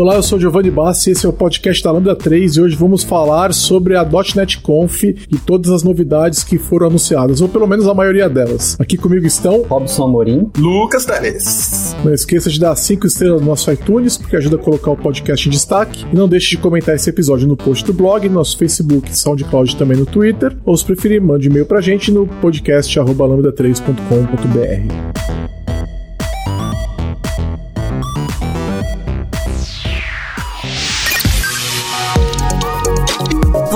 Olá, eu sou Giovanni Bassi, esse é o podcast da Lambda 3 e hoje vamos falar sobre a .NET Conf e todas as novidades que foram anunciadas, ou pelo menos a maioria delas. Aqui comigo estão Robson Amorim, Lucas Teles. Não esqueça de dar 5 estrelas no nosso iTunes, porque ajuda a colocar o podcast em destaque. E não deixe de comentar esse episódio no post do blog, no nosso Facebook, SoundCloud também no Twitter. Ou se preferir, mande e-mail pra gente no podcast.lambda3.com.br.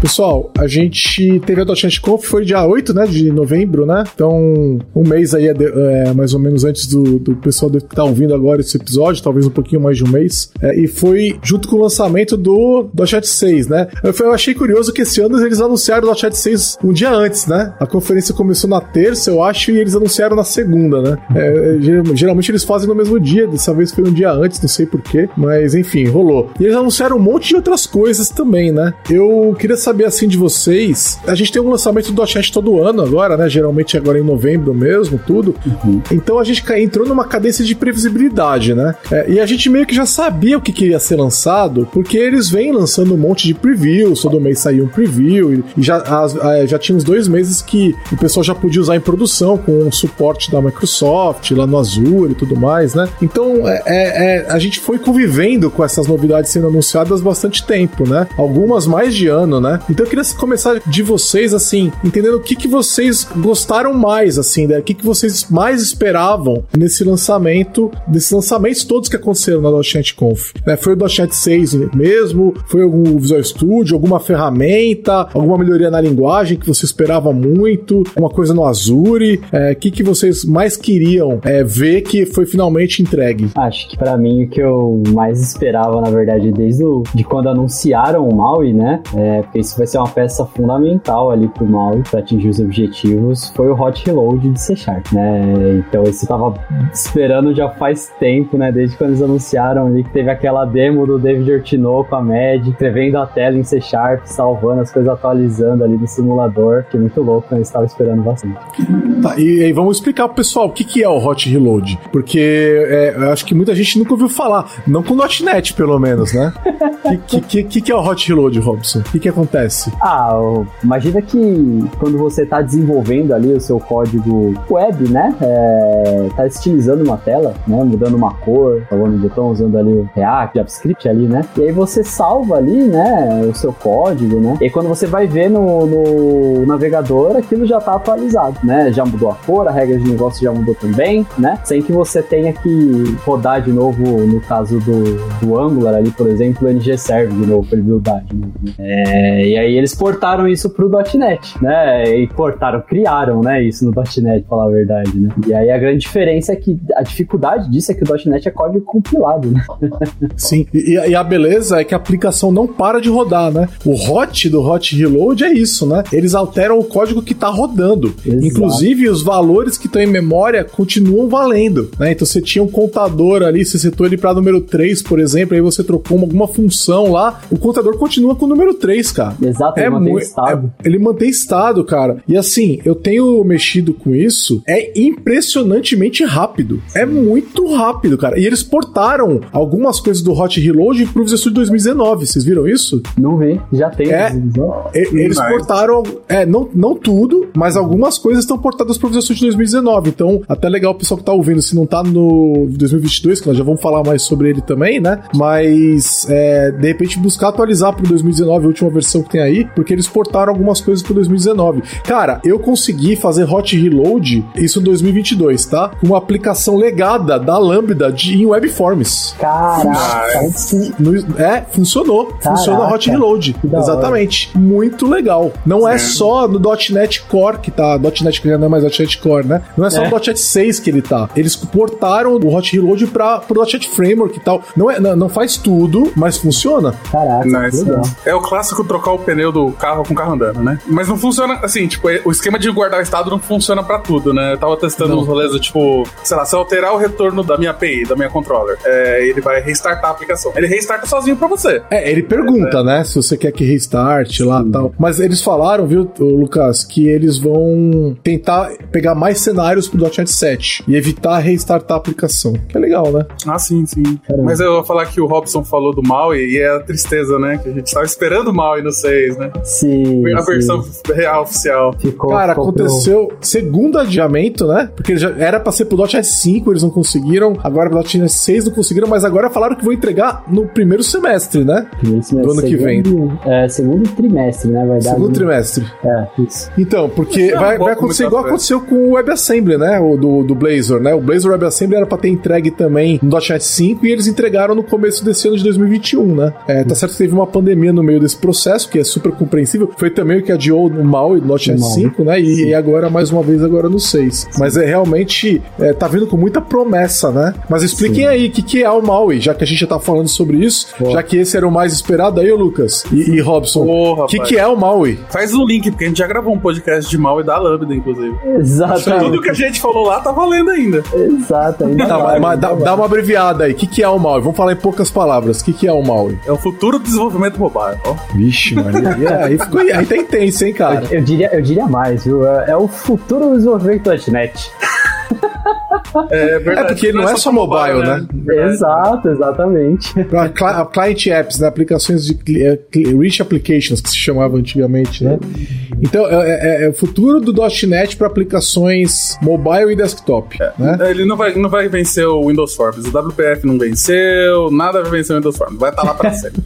Pessoal, a gente teve a .NET Conf, foi dia 8, né, de novembro, né? Então, um mês aí, é, mais ou menos antes do, do pessoal que tá ouvindo agora esse episódio, talvez um pouquinho mais de um mês. É, e foi junto com o lançamento do .NET 6, né? Eu, eu achei curioso que esse ano eles anunciaram o .NET 6 um dia antes, né? A conferência começou na terça, eu acho, e eles anunciaram na segunda, né? É, geralmente eles fazem no mesmo dia, dessa vez foi um dia antes, não sei porquê, mas enfim, rolou. E eles anunciaram um monte de outras coisas também, né? Eu queria saber saber assim de vocês. A gente tem um lançamento do .NET todo ano agora, né? Geralmente agora em novembro mesmo, tudo. Uhum. Então a gente entrou numa cadência de previsibilidade, né? É, e a gente meio que já sabia o que, queria ser lançado, porque eles vêm lançando um monte de previews, todo mês saiu um preview, e, já, as, já tinha uns dois meses que o pessoal já podia usar em produção com o suporte da Microsoft, lá no Azure e tudo mais, né? Então é, é, é a gente foi convivendo com essas novidades sendo anunciadas bastante tempo, né? Algumas mais de ano, né? Então eu queria começar de vocês, assim, entendendo o que, que vocês gostaram mais, assim, né? O que, que vocês mais esperavam nesse lançamento, desses lançamentos todos que aconteceram na .NET Conf. Né? Foi o .NET 6 mesmo? Foi algum Visual Studio, alguma ferramenta, alguma melhoria na linguagem que você esperava muito, uma coisa no Azure? É, o que, que vocês mais queriam é, ver que foi finalmente entregue? Acho que para mim o que eu mais esperava, na verdade, desde o, de quando anunciaram o Maui, né? É, porque isso vai ser uma peça fundamental ali pro Maui para atingir os objetivos, foi o Hot Reload de C Sharp, né? Então esse tava esperando já faz tempo, né? Desde quando eles anunciaram ali que teve aquela demo do David Ortino com a Med, escrevendo a tela em C Sharp, salvando as coisas, atualizando ali no simulador, que é muito louco, né? Eles estavam esperando bastante. Tá, e, e, vamos explicar pro pessoal o que, que é o Hot Reload, porque é, eu acho que muita gente nunca ouviu falar, não com .NET pelo menos, né? O que, que, que, que, é o Hot Reload, Robson? O que, que acontece? Ah, imagina que quando você está desenvolvendo ali o seu código web, né? É, tá estilizando uma tela, né? Mudando uma cor, salvando um botão, usando ali o React, JavaScript ali, né? E aí você salva ali, né? O seu código, né? E quando você vai ver no, no navegador, aquilo já está atualizado, né? Já mudou a cor, a regra de negócio já mudou também, né? Sem que você tenha que rodar de novo, no caso do, do Angular ali, por exemplo, o NG Serve de novo para ele buildar. Né? É, e aí eles portaram isso pro .NET, né? E portaram, criaram, né, isso no .NET, pra falar a verdade, né? E aí a grande diferença é que a dificuldade disso é que o .NET é código compilado, né? Sim, e, e, a beleza é que a aplicação não para de rodar, né? O hot do hot reload é isso, né? Eles alteram o código que tá rodando. Exato. Inclusive, os valores que estão em memória continuam valendo, né? Então você tinha um contador ali, você setou ele para número 3, por exemplo, aí você trocou alguma função lá, o contador continua com o número 3, cara. Exato, é mantém estado. É, ele mantém estado, cara. E assim, eu tenho mexido com isso, é impressionantemente rápido. É muito rápido, cara. E eles portaram algumas coisas do Hot Reload pro Visual Studio 2019. Vocês viram isso? Não vi, já tem. É, eles portaram, é, não, não tudo, mas algumas coisas estão portadas pro Visual Studio 2019. Então, até legal o pessoal que tá ouvindo, se não tá no 2022, que nós já vamos falar mais sobre ele também, né? Mas, é, de repente, buscar atualizar pro 2019, a última versão que tem aí, porque eles portaram algumas coisas pro 2019. Cara, eu consegui fazer hot reload, isso em 2022, tá? Com uma aplicação legada da Lambda de, em Webforms. Caraca, No- é, funcionou. Caraca, Funciona hot reload. hora. Exatamente. Muito legal. Não é só no .NET Core que tá. .NET que não é mais .NET Core, né? Não é só É. no .NET 6 que ele tá. Eles portaram o hot reload para pro .NET Framework e tal. Não, é, não, não faz tudo, mas funciona. caraca, Nice. legal. É o clássico trocar o pneu do carro com o carro andando, né? Mas não funciona assim, tipo, o esquema de guardar estado não funciona pra tudo, né? Eu tava testando Não. uns rolês do tipo, sei lá, se eu alterar o retorno da minha API, da minha controller, é, ele vai restartar a aplicação. Ele restarta sozinho pra você. É, ele pergunta, né? Se você quer que restart lá e tal. Mas eles falaram, viu, Lucas, que eles vão tentar pegar mais cenários pro .NET 7 e evitar restartar a aplicação. Que é legal, né? Ah, sim, sim. Caramba. Mas eu vou falar que o Robson falou do mal e, e é a tristeza, né? Que a gente tava esperando o mal no 6, né? Sim, a sim. versão real oficial. Ficou, Cara, ficou aconteceu segundo adiamento, né? Porque já era pra ser pro .NET 5, eles não conseguiram. Agora pro .NET 6 não conseguiram, mas agora falaram que vão entregar no primeiro semestre, né? Isso, do ano que vem. segundo- É, segundo trimestre, né? Vai dar. Segundo trimestre. É, isso. Então, porque Não, vai, um vai acontecer igual aconteceu com o WebAssembly, né? O do, do Blazor, né? O Blazor WebAssembly era pra ter entregue também no .NET 5 e eles entregaram no começo desse ano de 2021, né? É, tá certo que teve uma pandemia no meio desse processo, que é super compreensível. Foi também o que adiou no MAUI, no .NET MAUI. 5, né? E, e agora, mais uma vez, agora no 6. Mas é realmente, é, tá vindo com muita promessa, né? Mas expliquem aí o que, que é o MAUI, já que a gente já tá falando sobre isso, Pô. já que esse era o mais esperado aí, ô Lucas e, e Robson. O que, que é o MAUI? Faz o link, porque a gente já gravou um podcast de mal e da Lambda, inclusive. Tudo Exatamente. que a gente falou lá tá valendo ainda. Exato. ainda Tá, vai, mas- dá, dá uma abreviada aí. O que, que é o Maui? Vamos falar em poucas palavras. O que, que é o Maui? É o futuro do desenvolvimento mobile. Ó. Vixe, E aí, ficou, aí tá intenso, hein, cara? Eu diria, eu diria mais, viu? É, é o futuro do desenvolvimento do .NET. É verdade. É porque ele não é só mobile, né? Verdade. Exato, exatamente. A Client apps, né? Aplicações de é, rich applications, que se chamava antigamente, né? Então, é, é- é o futuro do .NET para aplicações mobile e desktop, né? Ele não vai, não vai vencer o Windows Forms. O WPF não venceu, nada vai vencer o Windows Forms. Vai estar lá pra sempre.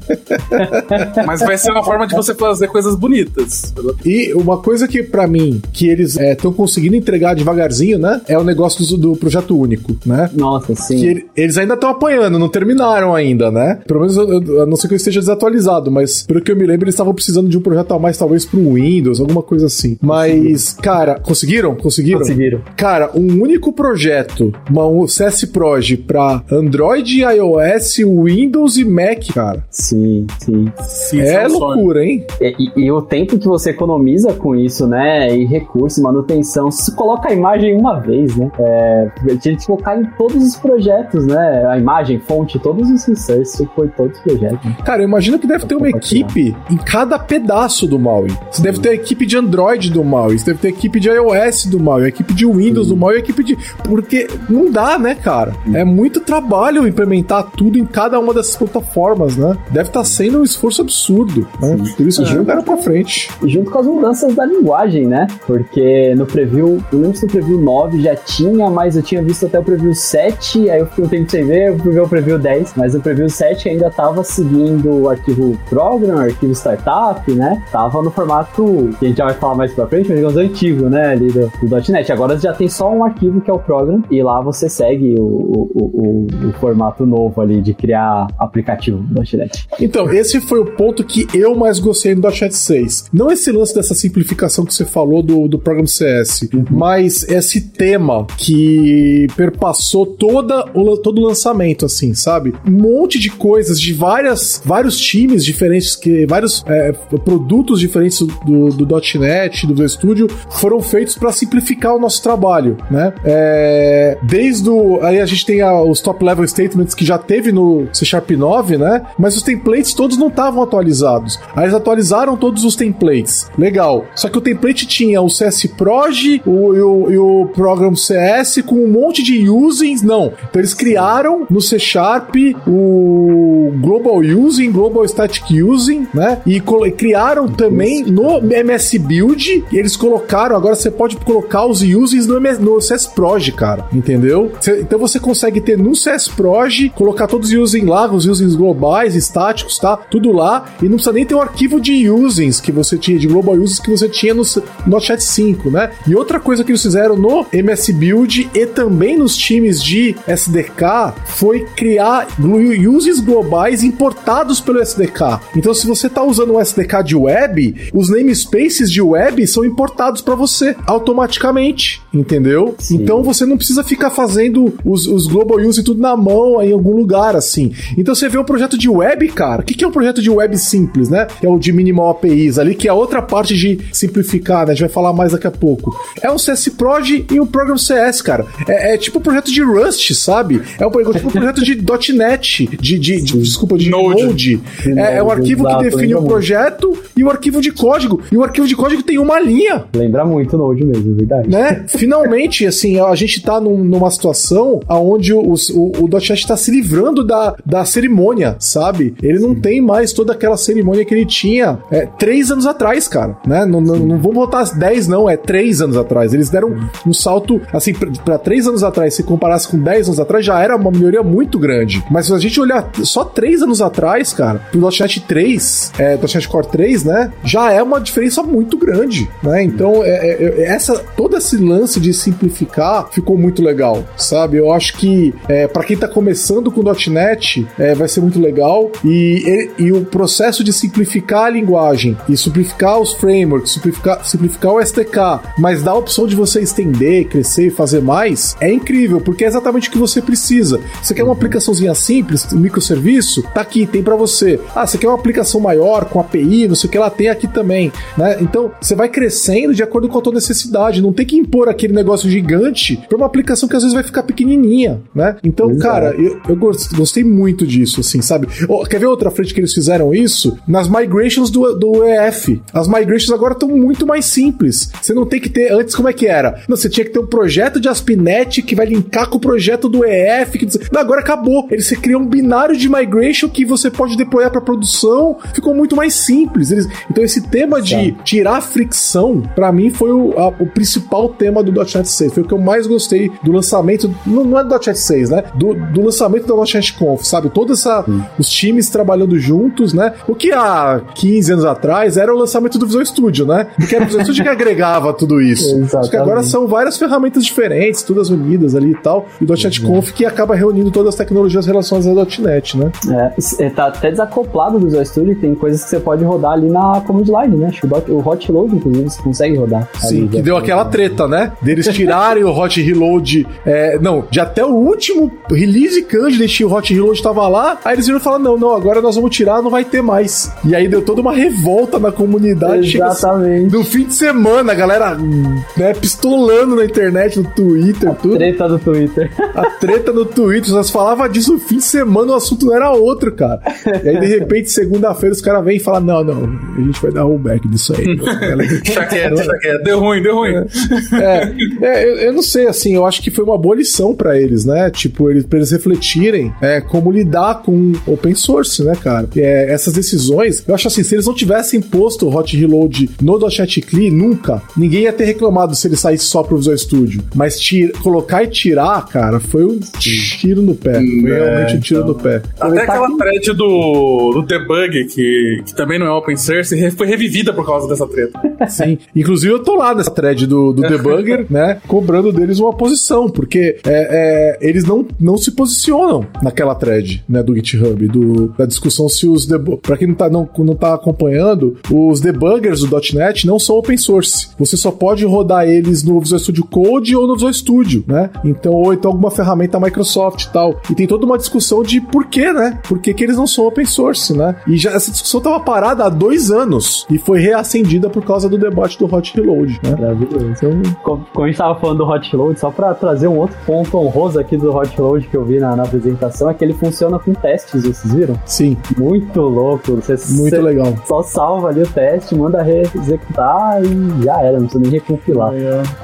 Mas vai ser uma forma de você fazer coisas bonitas. E uma coisa que, pra mim, que eles estão conseguindo entregar devagarzinho, né? É o negócio do, do projeto único, né? Nossa, sim. que ele- eles ainda estão apanhando, não terminaram ainda, né? Pelo menos, eu- eu- a não ser que eu esteja desatualizado, mas pelo que eu me lembro, eles estavam precisando de um projeto a mais, talvez pro Windows, alguma coisa assim. Mas, cara, conseguiram? Conseguiram? Conseguiram. Cara, um único projeto, uma, um CS Proj pra Android, iOS, Windows e Mac, cara. Sim, sim. Sim, é sonho. loucura, hein? E, e- e o tempo que você economiza com isso, né? E recurso, manutenção. Se você coloca a imagem uma vez, né? É, tinha que colocar em todos os projetos, né? A imagem, fonte, todos os pôr em todos os projetos. Cara, eu imagino que deve ter uma equipe em cada pedaço do Maui. Você deve ter a equipe de Android do Maui, você deve ter equipe de iOS do Maui, a equipe de Windows do Maui, a equipe de. Porque não dá, né, cara? É muito trabalho implementar tudo em cada uma dessas plataformas, né? Deve estar sendo um esforço absurdo, né? Por isso que jogaram pra frente. E junto com as mudanças da linguagem, né? Porque no preview, eu lembro se no preview 9 já tinha, mas eu tinha visto até o preview 7, aí eu fiquei um tempo sem ver, eu fui ver o preview 10, mas o preview 7 ainda tava seguindo o arquivo program, arquivo startup, né? Tava no formato que a gente já vai falar mais pra frente, mas digamos antigo, né? Ali do, do .NET. Agora já tem só um arquivo que é o program, e lá você segue o, o, o, o- formato novo ali de criar aplicativo do .NET. Então, esse foi o ponto que eu mais gostei no .NET 6. Não esse lance dessa simplificação que você falou do, do Program CS, mas esse tema que perpassou toda o, todo o lançamento, assim, sabe? Um monte de coisas de várias, vários times diferentes, que vários é, produtos diferentes do, do .NET, do Visual Studio, foram feitos para simplificar o nosso trabalho, né? É, desde o... Aí a gente tem a- os top-level statements que já teve no C Sharp 9, né? Mas os templates todos não estavam atualizados. Aí eles atualizaram todos os templates. Legal. Só que o template tinha o CS Proj o, e, o, o Program CS com um monte de usings. Não. Então eles criaram no C Sharp o Global Using, Global Static Using, né? E criaram também no MS MS Build, e eles colocaram, agora você pode colocar os users no, MS, no CS Proj, cara, entendeu? Cê, então você consegue ter no CS Proj, colocar todos os users lá, os users globais, estáticos, tá? Tudo lá, e não precisa nem ter o um arquivo de users que você tinha, de global users que você tinha no, no Chat 5, né? E outra coisa que eles fizeram no MS Build e também nos times de SDK foi criar users globais importados pelo SDK. Então, se você está usando um SDK de web, os namespaces de web são importados para você automaticamente, entendeu? Sim. Então você não precisa ficar fazendo os, os global use tudo na mão em algum lugar assim. Então você vê um projeto de web, cara. O que, que é um projeto de web simples, né? É o de minimal APIs ali, que é outra parte de simplificar, né? A gente vai falar mais daqui a pouco. É um CS Proj e um Program CS, cara. É, é tipo um projeto de Rust, sabe? É um, tipo um projeto de .NET, de, de, de desculpa, de Node. Node. É, é, um arquivo Exato, que define o projeto e o arquivo de código. E o arquivo de código tem uma linha. Lembra muito Node mesmo, é verdade. Né? Finalmente, assim, a gente tá num, numa situação onde o, o, o .NET tá se livrando da, da cerimônia, sabe? Ele não tem mais toda aquela cerimônia que ele tinha é, três anos atrás, cara, né? Não, não, não vamos voltar dez, não, é três anos atrás. Eles deram um salto, assim, para três anos atrás, se comparasse com dez anos atrás, já era uma melhoria muito grande. Mas se a gente olhar só três anos atrás, cara, pro .NET 3, é, .NET Core 3, né, já é uma diferença muito grande, né? Então, é, é, é, essa, todo esse lance de simplificar ficou muito legal, sabe? Eu acho que é, para quem tá começando com .NET, é, vai ser muito legal e, e, e o processo de simplificar a linguagem e simplificar os frameworks, simplificar, simplificar o SDK, mas dar a opção de você estender, crescer e fazer mais, é incrível, porque é exatamente o que você precisa. Você quer uma aplicaçãozinha simples, um microserviço? Tá aqui, tem para você. Ah, você quer uma aplicação maior, com API, não sei o que, ela tem aqui também, né? Então, você vai crescendo de acordo com a tua necessidade, não tem que impor aquele negócio gigante para uma aplicação que às vezes vai ficar pequenininha, né? Então, Exato. cara, eu, eu gostei muito disso, assim, sabe? Oh, quer ver outra frente que eles fizeram isso? Nas migrations do, do EF. As migrations agora estão muito mais simples. Você não tem que ter. Antes, como é que era? Não, você tinha que ter um projeto de ASP.NET que vai linkar com o projeto do EF. Que... Não, agora acabou. Eles você cria um binário de migration que você pode deployar para produção. Ficou muito mais simples. Eles... Então, esse tema de tirar fricção, para mim, foi o, a, o principal tema do .NET 6. Foi o que eu mais gostei do lançamento. Não, não é do .NET 6, né? Do, do lançamento da .NET Conf, sabe? Todos os times trabalhando juntos, né? O que há 15 anos atrás era o lançamento do Visual Studio, né? Porque era o Visual Studio que agregava tudo isso. Acho que agora são várias ferramentas diferentes, todas unidas ali e tal. E o .NET uhum. Conf que acaba reunindo todas as tecnologias relacionadas ao .NET, né? É, tá até desacoplado do Visual Studio, tem coisas que você pode rodar ali na command line, né? Acho que o hot load, inclusive, você consegue rodar. Sim, que deu aquela treta, né? Deles tirarem o hot reload, é, não, de até o último release candidate, o hot reload tava lá, aí eles viram e falaram, não, não, agora nós vamos tirar, não vai ter mais. E aí deu toda uma revolta na comunidade. Exatamente. No fim de semana, a galera, né, pistolando na internet, no Twitter, a tudo. treta do Twitter. A treta no Twitter, nós falava disso no fim de semana, o assunto não era outro, cara. E aí, de repente, segunda-feira, os caras vêm e falam, não, não, a gente vai dar rollback disso aí. Deixa quieto, deixa quieto. Deu ruim, deu ruim. É, é eu, eu, não sei, assim, eu acho que foi uma boa lição pra eles, né? Tipo, eles, pra eles refletirem é, como lidar com open source, né, cara? É, essas decisões, eu acho assim, se eles não tivessem posto o hot reload no .NET CLI, nunca, ninguém ia ter reclamado se ele saísse só pro Visual Studio. Mas tira, colocar e tirar, cara, foi um tiro no pé. Foi é, realmente um tiro então. no pé. Até aquela tá thread do, do debug, que, que também não é open source, foi revivida por causa dessa treta. Sim. Inclusive, eu tô lá nessa thread do, do debugger, né? Cobrando deles uma posição, porque é, é, eles não, não se posicionam naquela thread, né? Do GitHub, do, da discussão se os. Pra quem não tá, não, não tá acompanhando, os debuggers do .NET não são open source. Você só pode rodar eles no Visual Studio Code ou no Visual Studio, né? Então, ou então alguma ferramenta Microsoft e tal. E tem toda uma discussão de por que, né? Por que, que eles não são open source, né? E já essa discussão tava parada há dois anos e foi reacendida por causa do debate do Hot Reload, né? Maravilhoso. Então, como, como a gente tava falando do Hot Reload, só para trazer um outro ponto honroso aqui do Hot Reload que eu vi na, na apresentação, é que ele funciona com testes, vocês viram? Sim. Muito louco. Você, Muito legal. Só salva ali o teste, manda executar e já era, não precisa nem recompilar.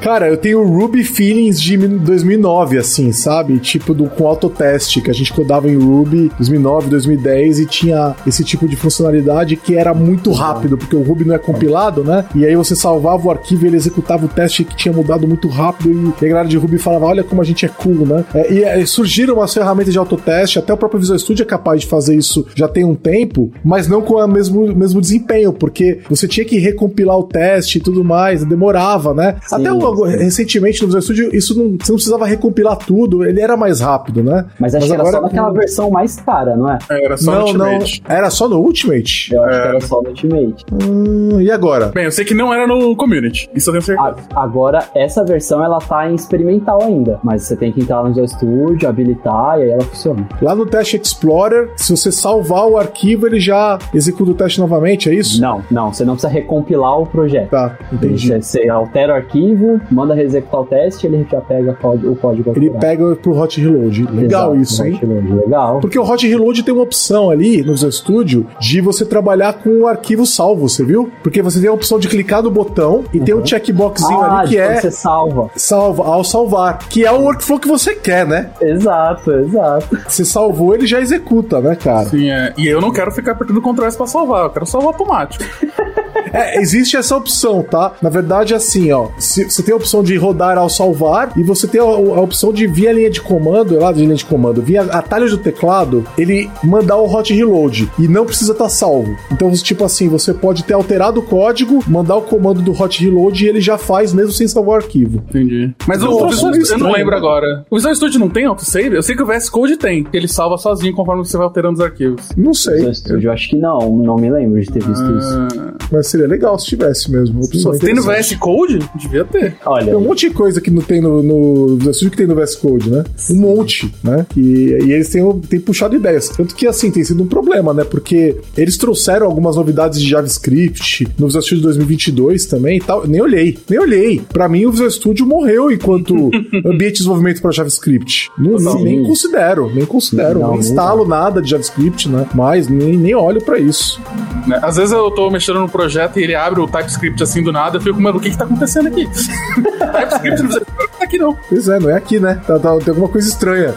Cara, eu tenho Ruby Feelings de 2009, assim, sabe? Tipo, do, com autoteste, que a gente codava em Ruby 2009, 2010 e tinha esse tipo de funcionalidade que era muito rápido, porque o Ruby não é compilado né? E aí você salvava o arquivo e ele executava o teste que tinha mudado muito rápido e a galera de Ruby falava, olha como a gente é cool, né? É, e, e surgiram umas ferramentas de autoteste, até o próprio Visual Studio é capaz de fazer isso já tem um tempo, mas não com o mesmo, mesmo desempenho, porque você tinha que recompilar o teste e tudo mais, demorava, né? Sim, até o, recentemente no Visual Studio, isso não, você não precisava recompilar tudo, ele era mais rápido, né? Mas acho mas que agora, era só naquela versão mais cara, não é? é era só não, no Ultimate. Não, era só no Ultimate? Eu acho é. que era só no Ultimate. Hum, e agora? Bem, eu sei que não era no Community, isso eu tenho certeza. A, agora, essa versão, ela tá em experimental ainda, mas você tem que entrar no Studio, habilitar e aí ela funciona. Lá no Teste Explorer, se você salvar o arquivo, ele já executa o teste novamente, é isso? Não, não, você não precisa recompilar o projeto. Tá, entendi. Você, você altera o arquivo, manda executar o teste, ele já pega o código. Ele pega pro Hot Reload. Legal Exato, isso, hein? Reload, legal. Porque o Hot Reload tem uma opção ali no Studio de você trabalhar com o arquivo salvo, você viu? Porque você tem a opção de clicar no botão e uhum. tem um checkboxzinho ah, ali que é. Você salva. Salva, ao salvar. Que é o workflow que você quer, né? Exato, exato. Você salvou, ele já executa, né, cara? Sim, é. E eu não quero ficar apertando Ctrl S pra salvar, eu quero salvar automático. É, existe essa opção, tá? Na verdade, assim, ó. Se, você tem a opção de rodar ao salvar e você tem a, a opção de via linha de comando, lá de linha de comando, via atalhos do teclado, ele mandar o hot reload e não precisa estar tá salvo. Então, tipo assim, você pode ter alterado o código, mandar o comando do hot reload e ele já faz mesmo sem salvar o arquivo. Entendi. Mas o, o Visual Studio, eu não lembro agora. O Visual Studio não tem autosave? Eu sei que o VS Code tem, que ele salva sozinho conforme você vai alterando os arquivos. Não sei. Visual Studio, eu acho que não, não me lembro de ter visto ah. isso. Mas seria legal se tivesse mesmo. Opção tem no VS Code? Devia ter. Olha. Tem um monte de coisa que não tem no, no Visual Studio que tem no VS Code, né? Um monte, né? E, e eles têm, têm puxado ideias. Tanto que, assim, tem sido um problema, né? Porque eles trouxeram algumas novidades de JavaScript no Visual Studio 2022 também e tal. Nem olhei, nem olhei. Pra mim, o Visual Studio morreu enquanto ambiente de desenvolvimento para JavaScript. Não, não, nem considero, nem considero. Não, nem instalo não. nada de JavaScript, né? Mas nem, nem olho para isso. Né? Às vezes eu tô mexendo no projeto e ele abre o TypeScript assim do nada, eu fico, mano, o que que tá acontecendo aqui? TypeScript não tá aqui não. Pois é, não é aqui, né? Tá, tá, tem alguma coisa estranha.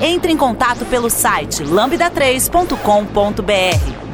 Entre em contato pelo site lambda3.com.br.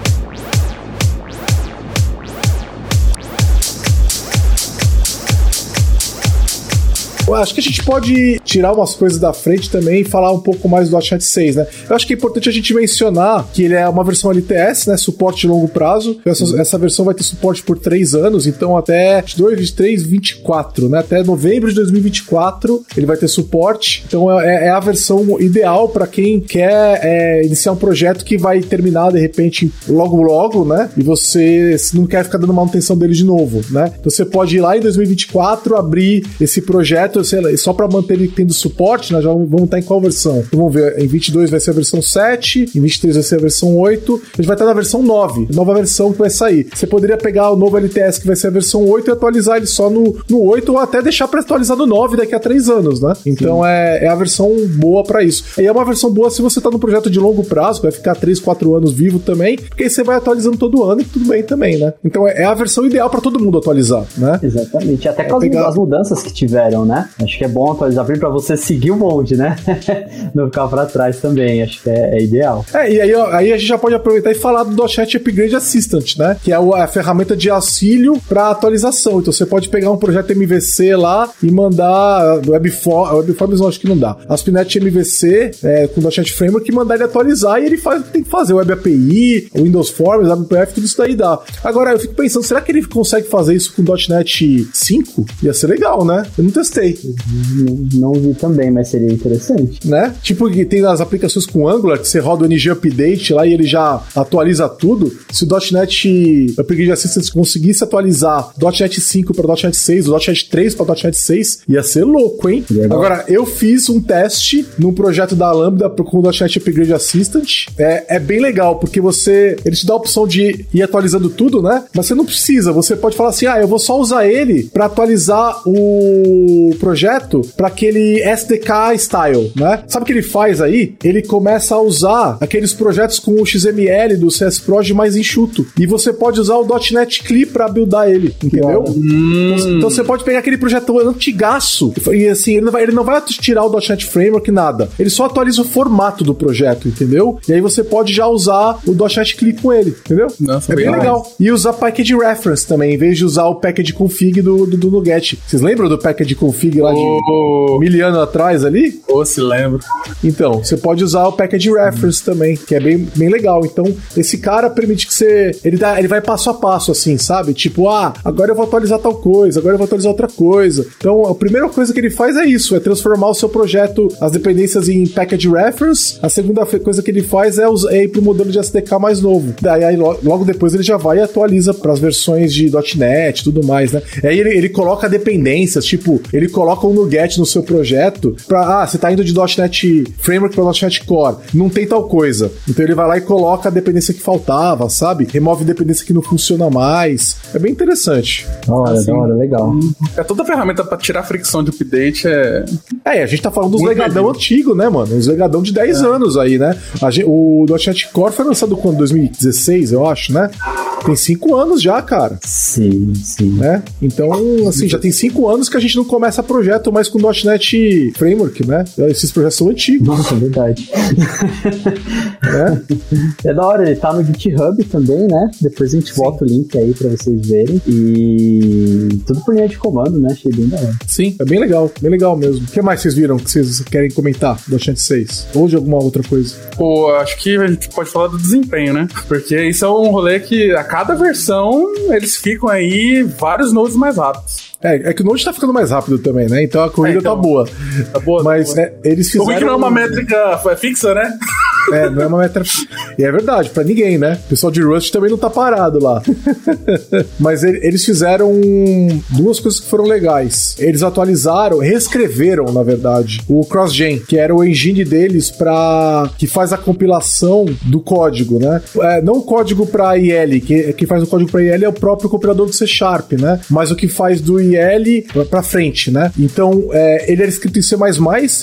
Eu acho que a gente pode tirar umas coisas da frente também e falar um pouco mais do .NET 6, né? Eu acho que é importante a gente mencionar que ele é uma versão LTS, né? Suporte de longo prazo. Essa, essa versão vai ter suporte por três anos, então até 22, 23, 24, né? Até novembro de 2024 ele vai ter suporte. Então é, é a versão ideal para quem quer é, iniciar um projeto que vai terminar de repente logo logo, né? E você não quer ficar dando manutenção dele de novo, né? Então você pode ir lá em 2024 abrir esse projeto projeto, sei lá, só para manter ele tendo suporte, nós já vamos estar em qual versão? Então, vamos ver, em 22 vai ser a versão 7, em 23 vai ser a versão 8, a gente vai estar na versão 9, nova versão que vai sair. Você poderia pegar o novo LTS que vai ser a versão 8 e atualizar ele só no, no 8 ou até deixar para atualizar no 9 daqui a 3 anos, né? Então é, é a versão boa para isso. E é uma versão boa se você tá num projeto de longo prazo, vai ficar 3, 4 anos vivo também, porque aí você vai atualizando todo ano e tudo bem também, né? Então é, é a versão ideal para todo mundo atualizar, né? Exatamente. Até com é pegar... as mudanças que tiveram, né? Acho que é bom atualizar para você seguir o bonde, né? Não ficar para trás também. Acho que é, é, ideal. É, e aí, ó, aí a gente já pode aproveitar e falar do .NET Upgrade Assistant, né? Que é a ferramenta de auxílio para atualização. Então você pode pegar um projeto MVC lá e mandar Webform, Webforms não acho que não dá. ASP.NET MVC é, com .NET Framework e mandar ele atualizar e ele faz o tem que fazer. Web API, Windows Forms, WPF, tudo isso daí dá. Agora, eu fico pensando, será que ele consegue fazer isso com .NET 5? Ia ser legal, né? Eu não testei. Não, não vi também, mas seria interessante. Né? Tipo que tem as aplicações com Angular, que você roda o NG Update lá e ele já atualiza tudo. Se o .NET Upgrade Assistant conseguisse atualizar .NET 5 para .NET 6, o .NET 3 para .NET 6, ia ser louco, hein? Agora, eu fiz um teste num projeto da Lambda com o .NET Upgrade Assistant. É, é bem legal, porque você... Ele te dá a opção de ir atualizando tudo, né? Mas você não precisa. Você pode falar assim, ah, eu vou só usar ele para atualizar o projeto para que ele aquele SDK style, né? Sabe o que ele faz aí? Ele começa a usar aqueles projetos com o XML do CS Proj mais enxuto. E você pode usar o .NET CLI pra buildar ele, entendeu? Hum. Então, você pode pegar aquele projeto antigaço e assim, ele não, vai, ele não vai tirar o .NET Framework, nada. Ele só atualiza o formato do projeto, entendeu? E aí você pode já usar o .NET CLI com ele, entendeu? Nossa, é bem bem legal. E usar package reference também, em vez de usar o package config do, do, do Nuget. Vocês lembram do package config lá de Ô, mil anos atrás ali? ô, se lembra. Então, você pode usar o package reference também, que é bem, bem legal. Então, esse cara permite que você. Ele, dá, ele vai passo a passo, assim, sabe? Tipo, ah, agora eu vou atualizar tal coisa, agora eu vou atualizar outra coisa. Então, a primeira coisa que ele faz é isso: é transformar o seu projeto, as dependências em package reference. A segunda coisa que ele faz é, é ir pro modelo de SDK mais novo. Daí, aí, lo- logo depois, ele já vai e atualiza para as versões de .NET e tudo mais, né? Aí ele, ele coloca dependências, tipo, ele coloca um NuGet no seu projeto pra, ah, você tá indo de .NET Framework para .NET Core, não tem tal coisa. Então ele vai lá e coloca a dependência que faltava, sabe? Remove dependência que não funciona mais. É bem interessante. Da hora, Assim. da hora, legal. É toda ferramenta pra tirar fricção de update é. É, a gente tá falando dos Muito legadão antigo, né, mano? Os legadão de 10 anos aí, né? A gen- o .NET Core foi lançado quando? 2016, eu acho, né? Tem 5 anos já, cara. Sim, sim. né? Então, assim, já tem cinco anos que a gente não começa projeto mais com .NET Framework, né? Esses projetos são antigos, Nossa, é verdade. né? É da hora, ele tá no GitHub também, né? Depois a gente bota o link aí pra vocês verem. E tudo por linha de comando, né? Achei bem da hora. Sim, é bem legal, bem legal mesmo. O que mais vocês viram que vocês querem comentar do .NET 6? Ou de alguma outra coisa? Pô, acho que a gente pode falar do desempenho, né? Porque isso é um rolê que a cada versão eles ficam aí vários nodes mais rápidos. É, é que o Node tá ficando mais rápido também, né? Então a corrida É, então. tá boa. Tá boa? Mas tá boa. é, eles O fizeram... que não é uma métrica fixa, né? É, não é uma meta. E é verdade, pra ninguém, né? O pessoal de Rust também não tá parado lá. Mas ele- eles fizeram duas coisas que foram legais. Eles atualizaram, reescreveram, na verdade, o CrossGen, que era o engine deles para que faz a compilação do código, né? É, não o código para IL, que que faz o código para IL é o próprio compilador do C Sharp, né? Mas o que faz do IL para frente, né? Então, é, ele era escrito em C++,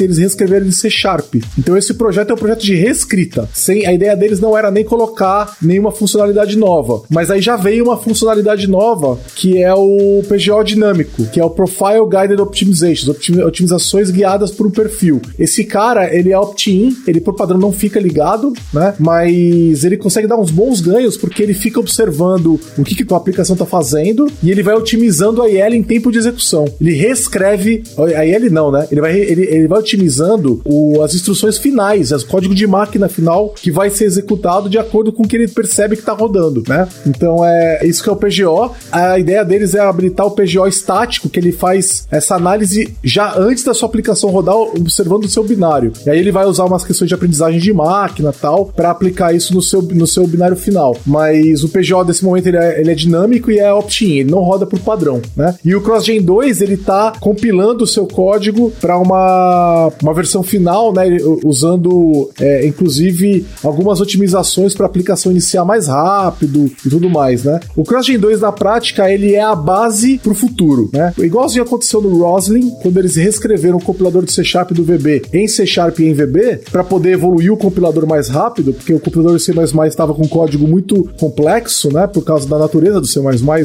eles reescreveram em C Sharp. Então, esse projeto é um projeto de reescrita. Sem, a ideia deles não era nem colocar nenhuma funcionalidade nova. Mas aí já veio uma funcionalidade nova, que é o PGO dinâmico, que é o Profile Guided Optimizations, optimi- otimizações guiadas por um perfil. Esse cara, ele é opt-in, ele por padrão não fica ligado, né? Mas ele consegue dar uns bons ganhos, porque ele fica observando o que, que a aplicação tá fazendo e ele vai otimizando a IL em tempo de execução. Ele reescreve, a IL não, né? Ele vai, ele, ele vai otimizando o- as instruções finais, o código de máquina final que vai ser executado de acordo com o que ele percebe que tá rodando, né? Então é isso que é o PGO. A ideia deles é habilitar o PGO estático, que ele faz essa análise já antes da sua aplicação rodar, observando o seu binário. E aí ele vai usar umas questões de aprendizagem de máquina tal, para aplicar isso no seu, no seu binário final. Mas o PGO desse momento ele é, ele é dinâmico e é opt-in, ele não roda por padrão, né? E o CrossGen 2 ele tá compilando o seu código para uma, uma versão final, né? Usando é, inclusive algumas otimizações para aplicação iniciar mais rápido e tudo mais, né? O CrossGen 2 na prática ele é a base pro futuro, né? Igualzinho aconteceu no Roslyn, quando eles reescreveram o compilador do C Sharp do VB em C Sharp e em VB para poder evoluir o compilador mais rápido, porque o compilador C++ estava com código muito complexo, né? Por causa da natureza do C++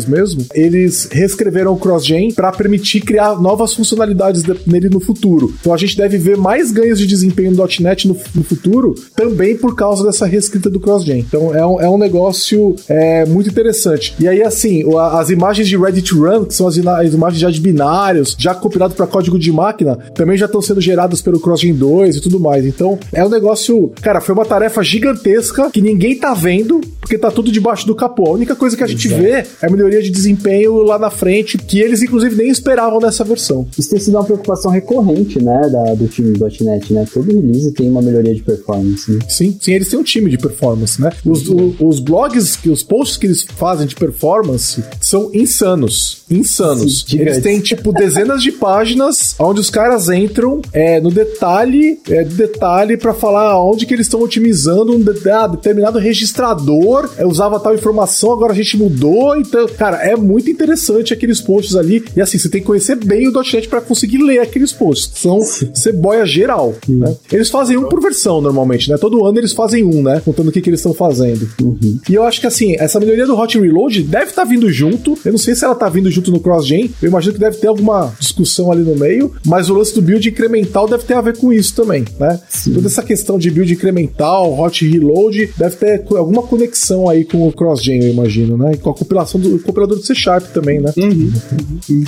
mesmo. Eles reescreveram o CrossGen para permitir criar novas funcionalidades de- nele no futuro. Então a gente deve ver mais ganhos de desempenho no .NET no, no futuro, também por causa dessa reescrita do CrossGen. Então é um, é um negócio é, muito interessante. E aí, assim, as imagens de Ready to Run, que são as, as imagens já de binários, já compilado para código de máquina, também já estão sendo geradas pelo CrossGen 2 e tudo mais. Então é um negócio, cara, foi uma tarefa gigantesca que ninguém tá vendo, porque tá tudo debaixo do capô. A única coisa que a gente vê é a melhoria de desempenho lá na frente, que eles inclusive nem esperavam nessa versão. Isso tem sido uma preocupação recorrente, né, da- do time do .NET, né? Todo release tem uma melhoria de performance. Né? Sim, sim, eles têm um time de performance, né? Os, o, os blogs, os posts que eles fazem de performance são insanos. Insanos. Sim, eles têm, tipo, dezenas de páginas onde os caras entram é, no detalhe, é, detalhe para falar onde que eles estão otimizando um de, ah, determinado registrador, é, usava tal informação, agora a gente mudou. Então, cara, é muito interessante aqueles posts ali. E assim, você tem que conhecer bem o .NET para conseguir ler aqueles posts. São ceboia geral. Né? Eles fazem um por versão normalmente, né? Todo ano eles fazem um, né? Contando o que, que eles estão fazendo. Uhum. E eu acho que assim, essa melhoria do Hot Reload deve estar tá vindo junto. Eu não sei se ela tá vindo junto no CrossGen. Eu imagino que deve ter alguma discussão ali no meio. Mas o lance do build incremental deve ter a ver com isso também, né? Sim. Toda essa questão de build incremental, Hot Reload, deve ter alguma conexão aí com o CrossGen, eu imagino, né? E com a compilação do compilador do C Sharp também, né? Uhum.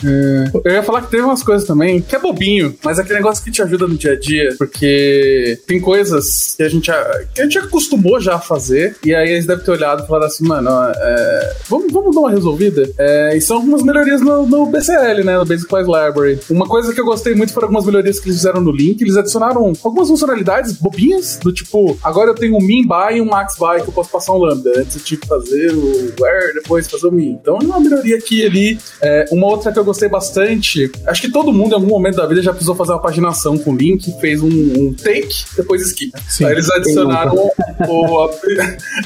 É, eu ia falar que teve umas coisas também que é bobinho, mas é aquele negócio que te ajuda no dia a dia, porque tem coisas que a gente, que a gente acostumou já a fazer, e aí eles devem ter olhado e falado assim, mano, é, vamos, vamos dar uma resolvida. É, e são algumas melhorias no, no, BCL, né? No Basic Class Library. Uma coisa que eu gostei muito foram algumas melhorias que eles fizeram no link. Eles adicionaram algumas funcionalidades bobinhas, do tipo, agora eu tenho um min by e um max by que eu posso passar um lambda. Antes eu que fazer o where, depois fazer o min. Então é uma melhoria aqui ali. É, uma outra que eu gostei bastante, acho que todo mundo em algum momento da vida já precisou fazer uma paginação com link, fez um, um take, depois skip. Sim, Aí eles adicionaram o, a,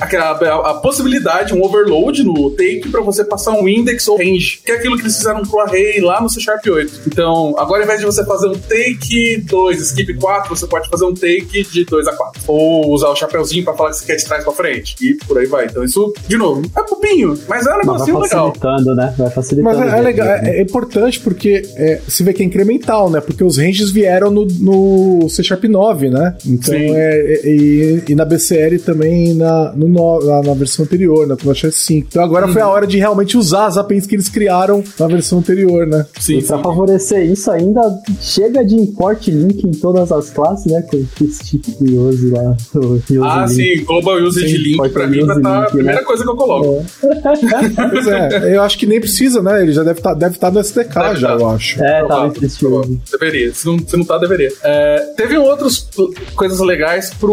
a, a, a, possibilidade, um overload no take para você passar um index ou range, que é aquilo que eles fizeram pro array lá no C Sharp 8. Então, agora ao invés de você fazer um take 2, skip 4, você pode fazer um take de 2 a 4. Ou usar o chapeuzinho para falar que você quer de trás pra frente. E por aí vai. Então, isso, de novo, é pupinho, mas é um negocinho legal. Vai facilitando, né? Vai facilitando. Mas é, é legal, é, é, importante porque é, se vê que é incremental, né? Porque os ranges vieram no, no C Sharp 9, né? Então, é, é, e, e, na BCL também na, no, na, na versão anterior, né? No 5. Então agora foi a hora de realmente usar as APIs que eles criaram na versão anterior, né? Sim. E pra sim. favorecer isso ainda, chega de import link em todas as classes, né? Com esse tipo de use lá. Use ah, link. sim. Global Usage sim, Link pra mim tá a primeira né? coisa que eu coloco. É. pois é, eu acho que nem precisa, né? Ele já deve estar tá, deve tá no SDK deve já, tá. eu acho. É, tá no Deveria. Se não, se não tá, deveria. É, teve outras coisas legais pro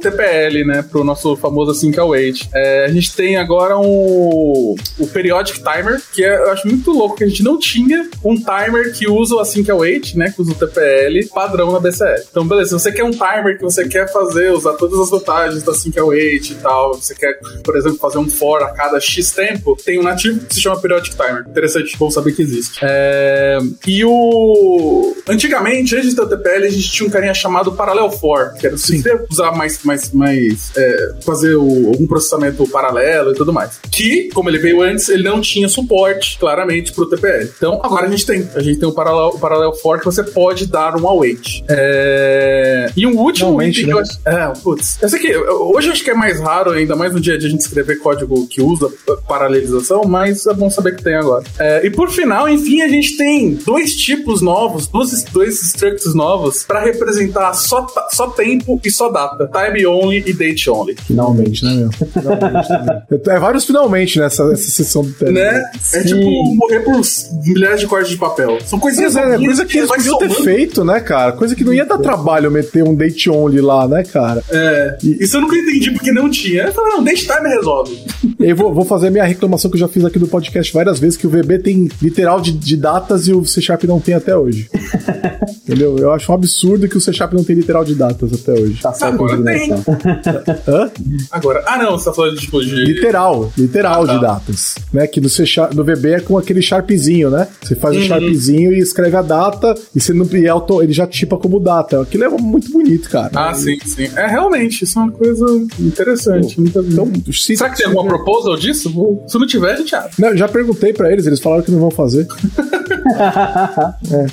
TPL, né? Pro nosso famoso Sync Await. É, a gente tem agora um, o Periodic Timer, que é, eu acho muito louco que a gente não tinha um timer que usa o Async Await, né? Que usa o TPL padrão na BCL. Então, beleza, se você quer um timer que você quer fazer, usar todas as vantagens do Async Await e tal, você quer, por exemplo, fazer um for a cada X tempo, tem um nativo que se chama Periodic Timer. Interessante, bom saber que existe. É... E o. Antigamente, antes de ter o TPL, a gente tinha um carinha chamado Parallel For, que era se usar mais, mais, mais é, fazer o, algum processamento paralelo e tudo mais. Que, como ele veio antes, ele não tinha suporte, claramente, pro TPL. Então, agora a gente tem. A gente tem o Parallel, o Parallel For que você pode dar um await. É... E um último não, item né? que eu. É, putz. Aqui, hoje eu acho que é mais raro, ainda mais no dia a dia a gente escrever código que usa paralelização, mas é bom saber que tem agora. É, e por final, enfim, a gente tem dois tipos novos, dois, dois structs novos para representar só, só tempo e só data. Time only e date only. Finalmente, né, meu? Finalmente, né? É vários finalmente nessa, nessa sessão do tempo. Né? É tipo morrer por milhares de cortes de papel. São coisinhas é, é, coisa que eles podiam ter feito, né, cara? Coisa que não ia dar trabalho meter um date only lá, né, cara? É. E... Isso eu nunca entendi porque não tinha. Eu falei, não, date time resolve. Eu vou, vou fazer a minha reclamação que eu já fiz aqui do podcast várias vezes, que o VB tem literal de, de datas e o C Sharp não tem até hoje. Entendeu? Eu acho um absurdo que o C Sharp não tem literal de datas até hoje. Tá Agora tem. Hã? Agora. Ah, não, você tá falando tipo de. Literal, literal ah, tá. de datas. Né? Que no, C no VB é com aquele Sharpzinho, né? Você faz uhum. o Sharpzinho e escreve a data e você não, e auto, ele já tipa como data. Aquilo é muito bonito, cara. Ah, sim, sim. É realmente, isso é uma coisa interessante. Pô, então, se, Será que tem alguma proposal disso? Se não tiver, a gente abre. Não, já perguntei pra eles, eles falaram que não vão fazer.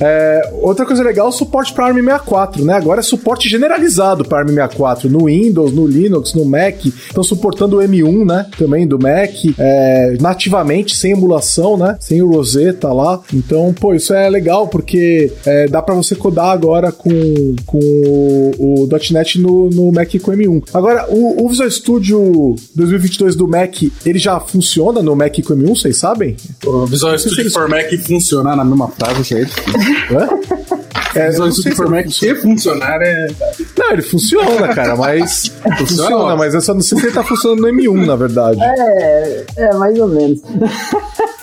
é. É, outra coisa legal, o suporte para ARM64, né? Agora é suporte generalizado para ARM64 no Windows, no Linux, no Mac. Estão suportando o M1, né? Também do Mac, é, nativamente, sem emulação, né? Sem o Rosetta lá. Então, pô, isso é legal porque é, dá para você codar agora com, com o, o .NET no, no Mac com M1. Agora, o, o Visual Studio 2022 do Mac, ele já funciona no Mac com M1, vocês sabem? O Visual Studio for Mac funcionar na mesma frase, é Hã? É, Studio for Mac se funcionar é. Não, ele funciona, cara, mas. funciona, mas eu só não sei se ele tá funcionando no M1, na verdade. É, é mais ou menos.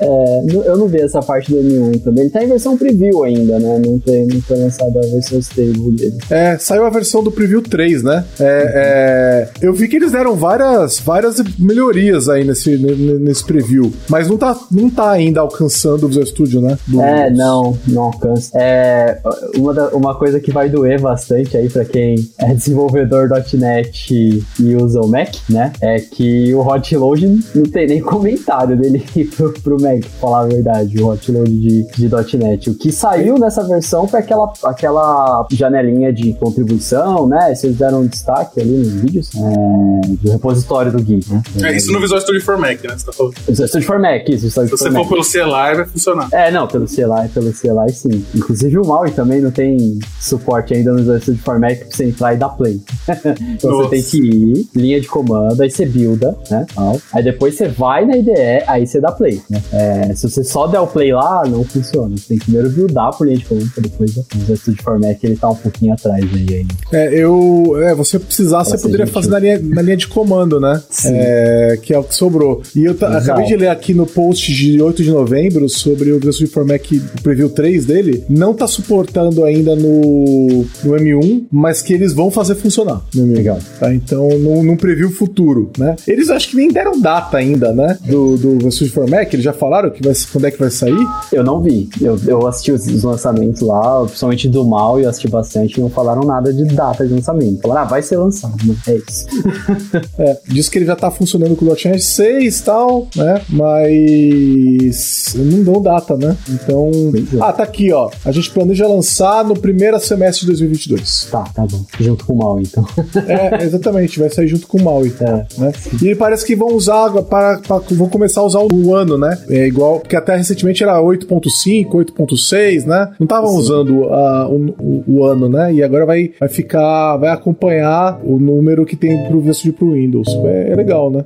É, eu não vi essa parte do M1 também. Ele tá em versão preview ainda, né? Não, tem, não foi lançada a versão stable dele. É, saiu a versão do preview 3, né? É, é, eu vi que eles deram várias, várias melhorias aí nesse, nesse preview, mas não tá, não tá ainda alcançando o Visual Studio, né? Do é, não, não alcança. É, uma, da, uma coisa que vai doer bastante aí pra quem é desenvolvedor .NET e usa o Mac, né? É que o Hotload não tem nem comentário dele pro, pro Mac, pra falar a verdade, o hotload de, de .NET. O que saiu nessa versão foi aquela, aquela janelinha de contribuição, né? Vocês deram um destaque ali nos vídeos é, do repositório do Git, né? É isso no Visual Studio for Mac, né? Você tá falando. Visual Studio for Mac, isso. Se você for pelo CLI, vai funcionar. É, não, pelo CLI, pelo CLI sim. Inclusive o Maui também não tem suporte ainda no Visual Studio for Mac pra você entrar e dar play. então Nossa. você tem que ir, linha de comando, aí você builda, né? Aí depois você vai na IDE, aí você dá play, né? É, se você só der o play lá, não funciona. Você tem que primeiro buildar por linha de comando, depois o Studio Format ele tá um pouquinho atrás aí ainda. É, eu. É, você precisar, você poderia fazer na linha, na linha de comando, né? É, que é o que sobrou. E eu acabei de ler aqui no post de 8 de novembro sobre o Studio Format, o preview 3 dele, não tá suportando ainda no, no M1, mas que eles vão fazer funcionar no M1. Legal. Tá? Então, num, num preview futuro, né? Eles acho que nem deram data ainda, né? Do, do Visual Studio Format, eles já falaram que vai, quando é que vai sair? Eu não vi. Eu, eu assisti os, os lançamentos lá, principalmente do mal, e assisti bastante, não falaram nada de data de lançamento. Falaram, ah, vai ser lançado, né? É isso. é, diz que ele já tá funcionando com o .NET 6 e tal, né? Mas não dão data, né? Então. É. Ah, tá aqui, ó. A gente planeja lançar no primeiro semestre de 2022. Tá, tá bom. Junto com o mal, então. é, exatamente. Vai sair junto com o mal, então. É. Né? E parece que vão usar para, para, vão começar a usar o ano, né? É igual, porque até recentemente era 8.5, 8.6, né? Não estavam usando uh, o, o, o, ano, né? E agora vai, vai ficar, vai acompanhar o número que tem pro Visual pro Windows. É, é legal, né?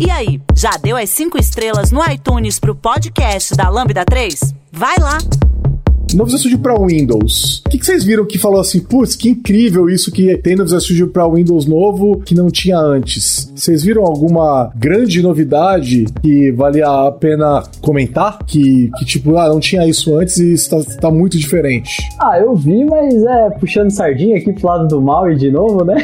E aí, já deu as 5 estrelas no iTunes pro podcast da Lambda 3? Vai lá! No Visual Studio para Windows, o que, que, vocês viram que falou assim, putz, que incrível isso que tem no Visual Studio para Windows novo que não tinha antes? Vocês viram alguma grande novidade que valia a pena comentar? Que, que tipo, ah, não tinha isso antes e está, está muito diferente. Ah, eu vi, mas é, puxando sardinha aqui pro lado do mal e de novo, né?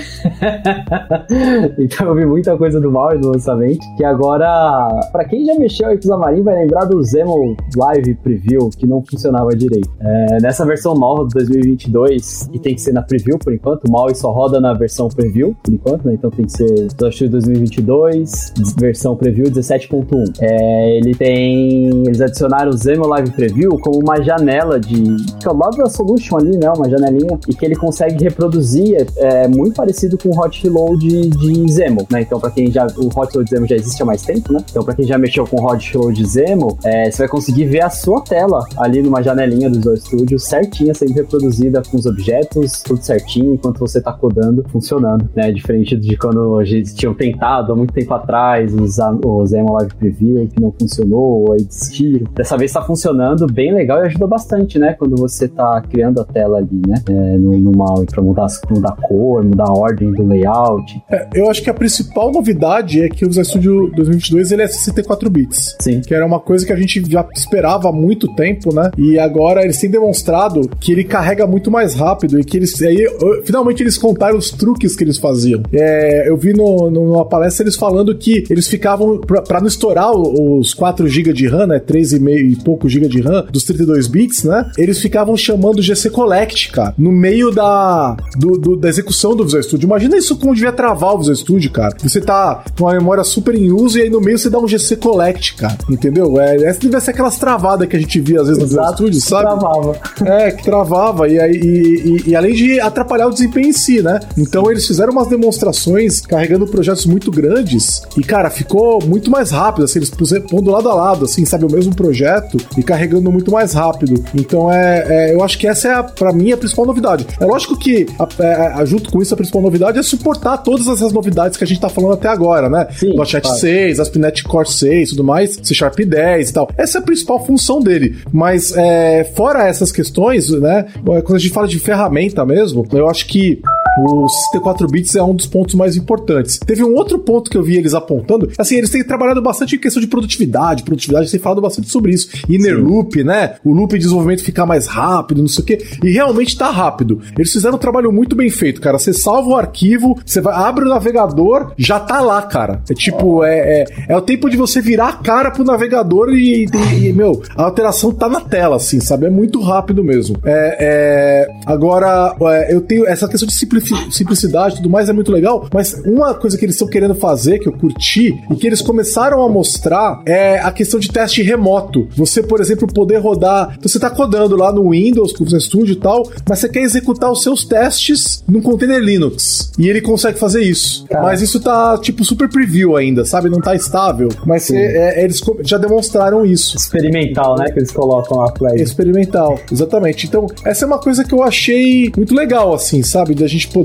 então eu vi muita coisa do mal no lançamento, que agora, para quem já mexeu aí com o Xamarin, vai lembrar do Zemo Live Preview, que não funcionava direito. É, nessa versão nova de 2022, e tem que ser na preview por enquanto, o Maui só roda na versão preview por enquanto, né? Então tem que ser de 2022, versão preview 17.1. É, ele tem. Eles adicionaram o Zemo Live Preview como uma janela de. que é o lado da Solution ali, né? Uma janelinha, e que ele consegue reproduzir, é, muito parecido com o Hot Reload de Zemo, né? Então, pra quem já. O Hot Reload Zemo já existe há mais tempo, né? Então, pra quem já mexeu com o Hot Reload Zemo, é, você vai conseguir ver a sua tela ali numa janelinha dos Visual Studio certinha, sendo reproduzida com os objetos, tudo certinho, enquanto você tá codando, funcionando, né? Diferente de quando a gente tinham tentado há muito tempo atrás usar o Zemo Live Preview, que não funcionou, aí desistiram. Dessa vez tá funcionando bem legal e ajuda bastante, né? Quando você tá criando a tela ali, né? É, no, no Maui, pra mudar, mudar a cor, mudar a ordem do layout. É, eu acho que a principal novidade é que o Studio 2022 ele é 64 bits. Sim. Que era uma coisa que a gente já esperava há muito tempo, né? E agora eles têm demonstrado que ele carrega muito mais rápido e que eles. Aí, finalmente eles contaram os truques que eles faziam. É, eu vi no, no, numa palestra eles falando que eles ficavam, para não estourar os 4 GB de RAM, né? 3,5 e pouco GB de RAM, dos 32 bits, né? Eles ficavam chamando o GC Collect, cara, no meio da, do, do, da execução do Visual Studio. Imagina isso como devia travar o Visual Studio, cara. Você tá com uma memória super em uso e aí no meio você dá um GC Collect, cara. Entendeu? É, essa devia ser aquelas travadas que a gente via às vezes Exato. no Visual Studio, sabe? Travava. É, que travava, e, e, e, e, além de atrapalhar o desempenho em si, né? Então eles fizeram umas demonstrações carregando projetos muito grandes, e cara, ficou muito mais rápido, assim, eles pondo lado a lado, assim, sabe, o mesmo projeto e carregando muito mais rápido. Então é, é eu acho que essa é, a, pra mim, a principal novidade. É lógico que, a, a, junto com isso, a principal novidade é suportar todas essas novidades que a gente tá falando até agora, né? Sim, .NET claro. 6, ASP.NET Core 6 e tudo mais, C Sharp 10 e tal. Essa é a principal função dele. Mas, é, fora essas questões, né? Quando a gente fala de ferramenta mesmo, eu acho que o 64 bits é um dos pontos mais importantes. Teve um outro ponto que eu vi eles apontando. Assim, eles têm trabalhado bastante em questão de produtividade. Produtividade, têm falado bastante sobre isso. Inner Sim. loop, né? O loop de desenvolvimento ficar mais rápido, não sei o quê. E realmente tá rápido. Eles fizeram um trabalho muito bem feito, cara. Você salva o arquivo, você vai, abre o navegador, já tá lá, cara. É tipo, é, é, é o tempo de você virar a cara pro navegador e, e, e, meu, a alteração tá na tela, assim, sabe? É muito rápido mesmo. É, é agora, é, eu tenho essa questão de simplificação simplicidade e tudo mais é muito legal, mas uma coisa que eles estão querendo fazer, que eu curti, e que eles começaram a mostrar, é a questão de teste remoto. Você, por exemplo, poder rodar. Então, você está codando lá no Windows, com o Studio e tal, mas você quer executar os seus testes num container Linux. E ele consegue fazer isso. Mas isso tá, tipo, super preview ainda, sabe? Não tá estável. Mas cê, é, eles já demonstraram isso. Experimental, né? Que eles colocam lá play. Experimental, exatamente. Então, essa é uma coisa que eu achei muito legal, assim, sabe? Da gente poder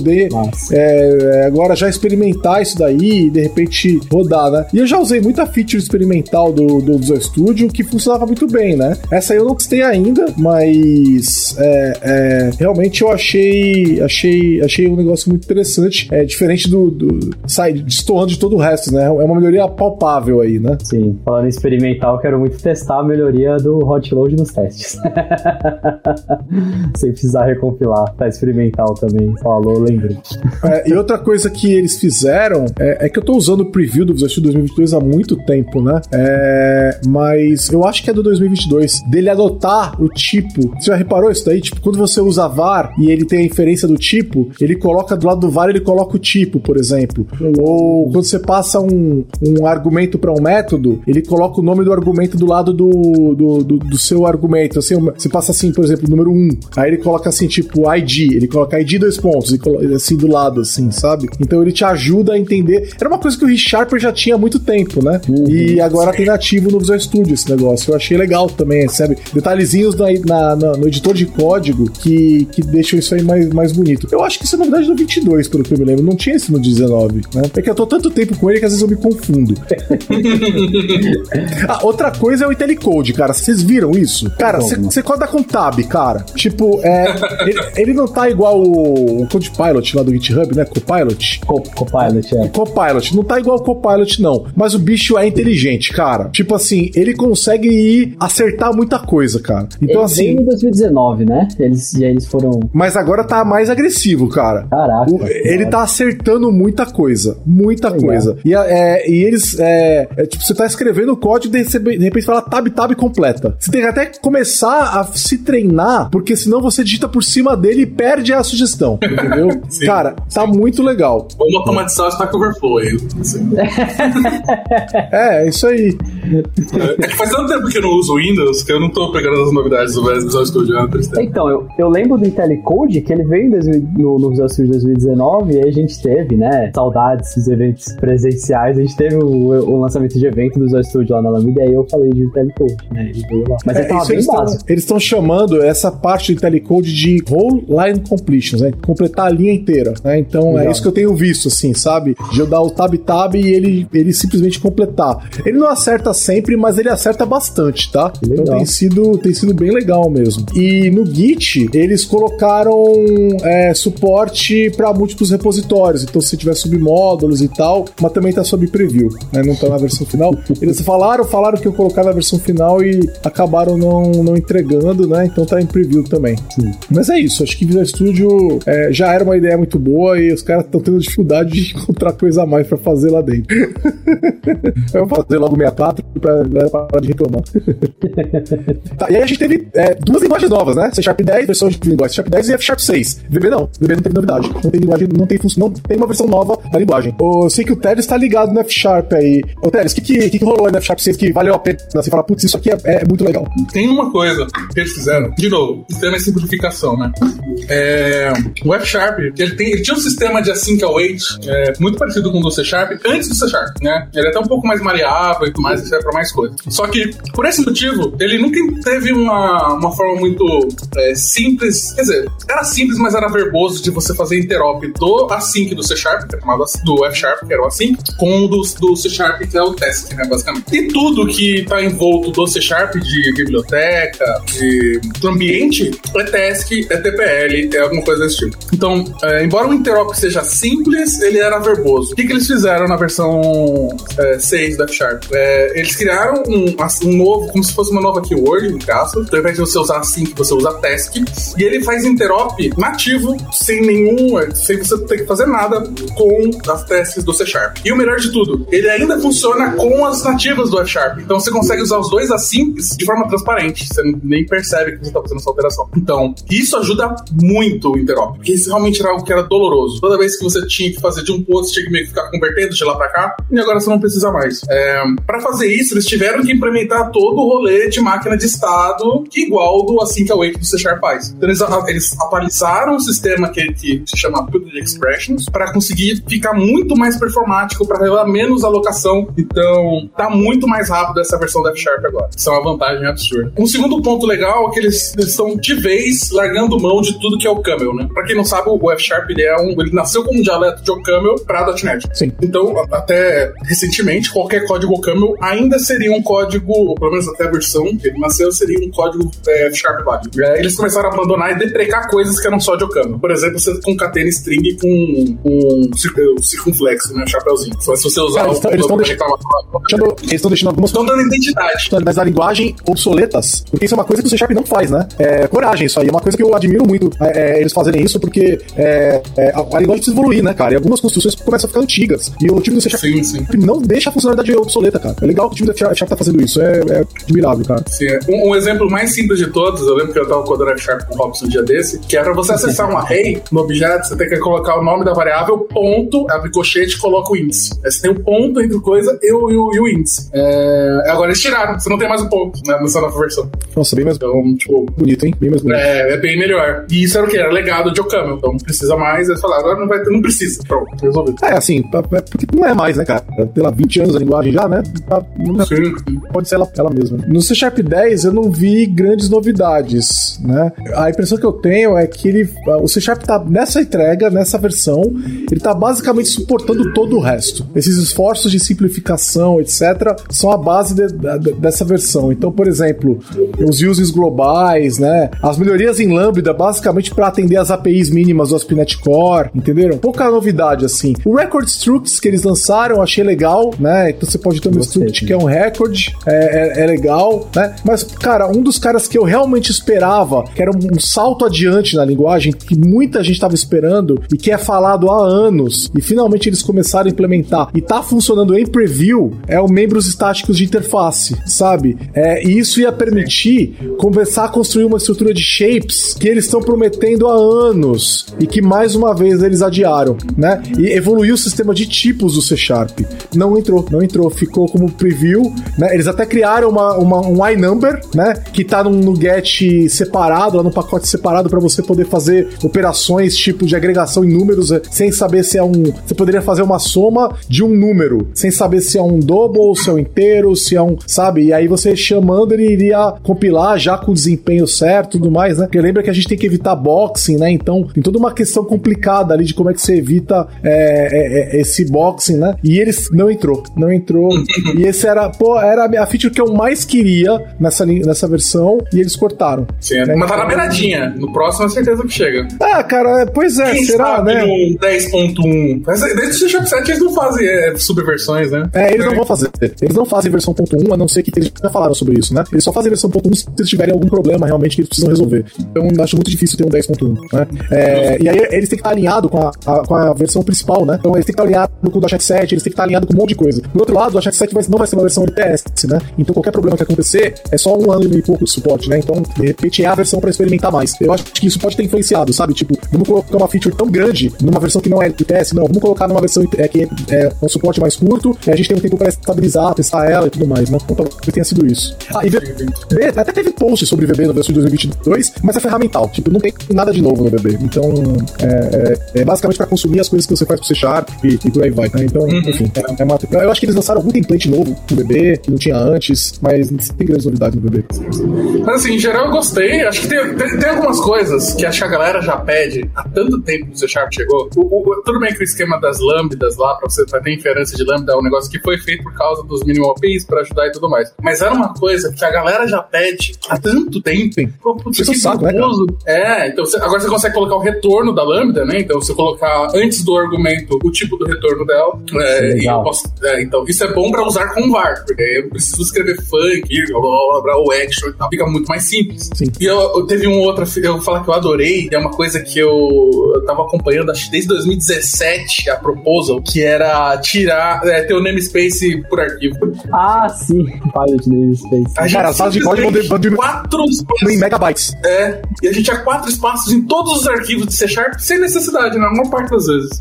é, é, agora já experimentar isso daí e de repente rodar, né? E eu já usei muita feature experimental do, do Visual Studio que funcionava muito bem, né? Essa aí eu não testei ainda, mas é, é, realmente eu achei, achei, achei um negócio muito interessante. É diferente do, do sai destoando de todo o resto, né? É uma melhoria palpável aí, né? Sim, falando em experimental, quero muito testar a melhoria do hot load nos testes. Sem precisar recompilar, tá experimental também. Falou, lembro. É, e outra coisa que eles fizeram é, é, que eu tô usando o preview do Visual Studio 2022 há muito tempo, né? É, mas eu acho que é do 2022. Dele adotar o tipo. Você já reparou isso daí? Tipo, quando você usa var e ele tem a inferência do tipo, ele coloca do lado do var, ele coloca o tipo, por exemplo. Ou quando você passa um, um argumento para um método, ele coloca o nome do argumento do lado do, do, do, do seu argumento. Assim, você passa assim, por exemplo, número 1. Aí ele coloca assim, tipo, ID. Ele coloca ID dois pontos assim do lado, assim, sabe? Então ele te ajuda a entender. Era uma coisa que o ReSharper já tinha há muito tempo, né? Uhum, e agora sim. tem nativo no Visual Studio esse negócio. Eu achei legal também, sabe? Detalhezinhos na, na, na, no editor de código que, que deixam isso aí mais, mais bonito. Eu acho que isso é novidade do 22, pelo que eu me lembro. Não tinha esse no 19, né? É que eu tô tanto tempo com ele que às vezes eu me confundo. ah, outra coisa é o IntelliCode, cara. Vocês viram isso? Cara, você coda com tab, cara. Tipo, é, ele, ele, não tá igual o, o Copilot lá do GitHub, né? Copilot. Co Copilot, é. Copilot. Não tá igual o Copilot, não. Mas o bicho é inteligente, cara. Tipo assim, ele consegue ir acertar muita coisa, cara. Então, ele assim. em 2019, né? Eles, e aí eles foram. Mas agora tá mais agressivo, cara. Caraca. O, ele tá acertando muita coisa. Muita Legal. coisa. E, é, e eles. É, é, tipo, você tá escrevendo o código e de repente fala tab tab completa. Você tem que até começar a se treinar, porque senão você digita por cima dele e perde a sugestão. Entendeu? Cara, tá muito legal. Vamos automatizar o Stack Overflow aí. é, é isso aí. É que faz tanto tempo que eu não uso Windows que eu não tô pegando as novidades do Visual Studio antes. Então, eu, eu lembro do IntelliCode que ele veio no, no Visual Studio 2019 e aí a gente teve, né, saudades dos eventos presenciais. A gente teve o, o lançamento de evento do Visual Studio lá na Lambda e aí eu falei de IntelliCode, né, ele veio lá. Mas é, ele tava bem básico. Eles estão chamando essa parte do IntelliCode de Whole Line Completions, né, completar a linha inteira, né? Então é Legal. é isso que eu tenho visto, assim, sabe? De eu dar o tab-tab e ele, ele simplesmente completar. Ele não acerta sempre, mas ele acerta bastante, tá? Legal. Então tem sido, tem sido bem legal mesmo. E no Git, eles colocaram é, suporte para múltiplos repositórios. Então, se tiver submódulos e tal, mas também tá sob preview, né? Não tá na versão final. Eles falaram, falaram que eu colocar na versão final e acabaram não, não entregando, né? Então tá em preview também. Sim. Mas é isso, acho que Visual Studio é, já era uma ideia muito boa e os caras estão tendo dificuldade de encontrar coisa a mais para fazer lá dentro. eu vou fazer logo 64 pra galera parar de reclamar. tá, e aí a gente teve é, duas linguagens novas, né? C Sharp 10, versão de linguagem C Sharp 10 e F Sharp 6. VB não. VB não tem novidade. Não tem linguagem, não tem função, não tem uma versão nova da linguagem. Eu sei que o Teles tá ligado no F Sharp aí. Ô, Teles, o que, que, que, que rolou aí no F Sharp 6 que valeu a pena? Você fala, putz, isso aqui é, é, muito legal. Tem uma coisa que eles fizeram, de novo, sistema de simplificação, né? É, o F Sharp, ele, tem, ele tinha um sistema de async await é, muito parecido com o do C Sharp, antes do C Sharp, né? Ele é até um pouco mais maleável e tudo mais, serve pra mais coisas. Só que, por esse motivo, ele nunca teve uma, uma forma muito é, simples, quer dizer, era simples, mas era verboso de você fazer interop do async do C Sharp, que é chamado do F Sharp, que era o async, com o do, do C Sharp, que é o task, né, basicamente. E tudo que tá envolto do C Sharp, de biblioteca, de ambiente, é task, é TPL, é alguma coisa desse tipo. Então, é, embora o interop seja simples, ele era verboso. O que, que eles fizeram na versão é, 6 da F Sharp? É, eles criaram um, um, novo, como se fosse uma nova keyword, em caso. Então, ao invés de você usar async, você usa task. E ele faz interop nativo, sem nenhum, sem você ter que fazer nada com as tasks do C Sharp. E o melhor de tudo, ele ainda funciona com as nativas do F Sharp. Então, você consegue usar os dois asyncs de forma transparente. Você nem percebe que você está fazendo essa alteração. Então, isso ajuda muito o interop, porque isso realmente era algo que era doloroso. Toda vez que você tinha que fazer de um ponto, você tinha que meio que ficar convertendo de lá para cá, e agora você não precisa mais. É, para fazer isso, eles tiveram que implementar todo o rolê de máquina de estado, que é igual do async await do C Sharp faz. Então, eles, eles atualizaram o sistema que, que se chama Putrid Expressions para conseguir ficar muito mais performático, para revelar menos alocação. Então, tá muito mais rápido essa versão da F Sharp agora. Isso é uma vantagem absurda. Um segundo ponto legal é que eles, eles estão de vez largando mão de tudo que é o Camel, né? Pra quem não sabe, o F Sharp ele é um. Ele nasceu como um dialeto de OCaml para .NET. Sim. Então, até recentemente, qualquer código OCaml ainda seria um código, ou pelo menos até a versão que ele nasceu, seria um código é, F Sharp válido. É, eles começaram a abandonar e deprecar coisas que eram só de OCaml. Por exemplo, você concatena string com um circunflexo, né? Chapeuzinho. Só se você usar Cara, eles estão deixando, eles estão deixando algumas Estão dando identidade. Mas a linguagem obsoletas, porque isso é uma coisa que o C Sharp não faz, né? É coragem isso aí. É uma coisa que eu admiro muito é, eles fazerem isso, porque é, é, a, a, linguagem precisa evoluir, né, cara? E algumas construções começam a ficar antigas. E o time do C Sharp sim, sim. não deixa a funcionalidade obsoleta, cara. É legal que o time do C Sharp tá fazendo isso. É, é admirável, cara. Sim, um, um, exemplo mais simples de todos, eu lembro que eu tava codando F Sharp com o Robson um dia desse, que era você acessar um array no objeto, você tem que colocar o nome da variável, ponto, abre colchete e coloca o índice. Aí você tem o um ponto entre coisa e o, e o, e o índice. É, agora eles tiraram, você não tem mais o um ponto né, nessa nova versão. Nossa, bem mais então, tipo, bonito, hein? Bem mais bonito. É, é bem melhor. E isso era o que? Era legado de Ocaml. Então não precisa mais. Eles falaram, agora não vai ter, não precisa. Pronto, resolvido. É, assim, é porque não é mais, né, cara? Pela 20 anos a linguagem já, né? Não, sim. Pode ser ela, ela mesma. No C Sharp 10 eu não vi grandes novidades, né? A impressão que eu tenho é que ele, o C Sharp tá nessa entrega, nessa versão, ele tá basicamente suportando todo o resto. Esses esforços de simplificação, etc., são a base de, de, dessa versão. Então, por exemplo, os uses globais, né? As melhorias em Lambda, basicamente para atender as APIs mínimas do ASP.NET Core, entenderam? Pouca novidade, assim. O Record Struct que eles lançaram, achei legal, né? Então você pode ter um Struct que é um record, é, é, é, legal, né? Mas, cara, um dos caras que eu realmente esperava, que era um, um salto adiante na linguagem, que muita gente estava esperando e que é falado há anos, e finalmente eles começaram a implementar e tá funcionando em preview, é o membros estáticos de interface, sabe? É, e isso ia permitir começar a construir uma estrutura de shapes que eles estão prometendo há anos e que mais uma vez eles adiaram, né? E evoluiu o sistema de tipos do C Sharp. Não entrou, não entrou, ficou como preview, né? Eles até criaram uma, uma um iNumber, né? Que tá num, no get separado, lá no pacote separado para você poder fazer operações tipo de agregação em números eh, sem saber se é um. Você poderia fazer uma soma de um número, sem saber se é um double, se é um inteiro, se é um. Sabe? E aí você chamando, ele iria compilar já com o desempenho certo tudo mais, né? Porque lembra que a gente tem que evitar boxing, né? Então tem toda uma questão complicada ali de como é que você evita é, é, esse boxing, né? E eles não entrou, não entrou. e esse era, pô, era a feature que eu mais queria nessa, nessa versão e eles cortaram. Sim, né? mas tá na beiradinha. No próximo é certeza que chega. Ah, cara, pois é, Quem será, sabe né? No 10.1. Mas desde o C 7 eles não fazem é, subversões, né? É, eles não vão fazer. Eles não fazem versão ponto .1, a não ser que eles já falaram sobre isso, né? Eles só fazem versão ponto .1 se eles tiverem algum problema realmente que eles precisam resolver. Então eu acho muito difícil ter um 10.1, né? É, e aí eles têm que estar alinhados com a, a, com a versão principal, né? Então eles têm que estar alinhados com o .NET 7, eles têm que estar alinhados com um monte de coisa. Por outro lado, o .NET 7 vai, não vai ser uma versão LTS, né? Então qualquer problema que acontecer é só um ano e pouco de suporte, né? Então, de repente é a versão para experimentar mais. Eu acho que isso pode ter influenciado, sabe? Tipo, vamos colocar uma feature tão grande numa versão que não é LTS, não. Vamos colocar numa versão é, que é um suporte mais curto e a gente tem um tempo para estabilizar, testar ela e tudo mais, né? Então talvez tenha sido isso. Ah, e VB, até teve post sobre VB na versão de 2022, mas é ferramental. Tipo, não tem nada de novo no VB. Então, é, é, é basicamente para consumir as coisas que você faz pro C Sharp e, e por aí vai, né? Então, uhum. enfim, é, é uma, eu acho que eles lançaram algum template novo no VB, que não tinha antes, mas tem grandes novidades no VB. Mas assim, em geral eu gostei. Acho que tem, tem, tem algumas coisas que acho que a galera já pede há tanto tempo que o C Sharp chegou. O, o, tudo bem que o esquema das lambdas lá, pra você ter inferência de lambda, é um negócio que foi feito por causa dos minimal APIs pra ajudar e tudo mais. Mas era uma coisa que a galera já pede há tanto tempo. Pô, putz, que saco, né, É, então você, agora você consegue colocar o retorno da lambda, né? Então você colocar antes do argumento o tipo do retorno dela. É, e posso, é, então isso é bom pra usar com var, porque eu preciso escrever funk, blá, blá, blá, o action e tal. Fica muito mais simples. Sim. E eu, eu teve um outro, eu vou falar que eu adorei, é uma coisa que eu, eu tava acompanhando acho, desde 2017, a proposal, que era tirar, é, ter o namespace por arquivo. Ah, sim, pilot namespace. A gente Cara, a de código de quatro em megabytes. É, e a gente tinha quatro espaços em todos os arquivos de C Sharp sem necessidade, na maior parte das vezes.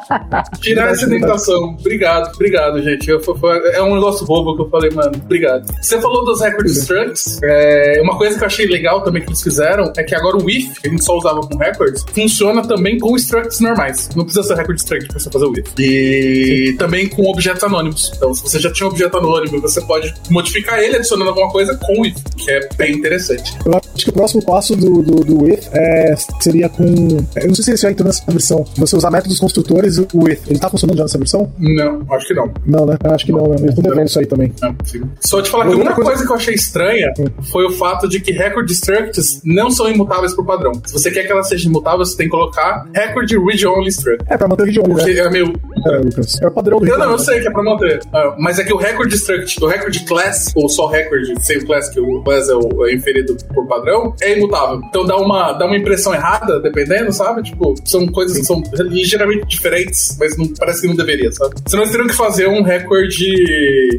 Tirar essa indentação. Obrigado, obrigado, gente. Eu, foi, é um negócio bobo que eu falei, mano, obrigado. Você falou dos record structs. É, uma coisa que eu achei legal também que eles fizeram é que agora o if, que a gente só usava com records, funciona também com structs normais. Não precisa ser record struct pra você fazer o if. E Sim. também com objetos anônimos. Então, se você já tinha um objeto anônimo, você pode modificar ele adicionando alguma coisa com o if, que é bem interessante. Eu acho que o próximo passo do, do, do if é, seria com. Eu não sei se ele já entrou nessa versão. Você usar métodos construtores e o if. Ele tá funcionando já nessa versão? Não, acho que não. Não, né? Acho que não, né? Eles estão devendo isso aí também. Não, Só te falar que uma coisa... coisa que eu achei estranha hum. foi o fato de que record structs não são imutáveis por padrão. Se você quer que ela seja imutável, você tem que colocar record read only struct. É, pra manter o read only. Porque né? é meio. É, Lucas. É o padrão do Eu não, eu sei que é pra manter. Uh, mas é que o record struct, o record class, ou só record sem class, que o class é, o, é inferido por padrão, é imutável. Então dá uma, dá uma impressão errada, dependendo, sabe? Tipo, são coisas que são ligeiramente diferentes, mas não, parece que não deveria, sabe? Senão eles teriam que fazer um record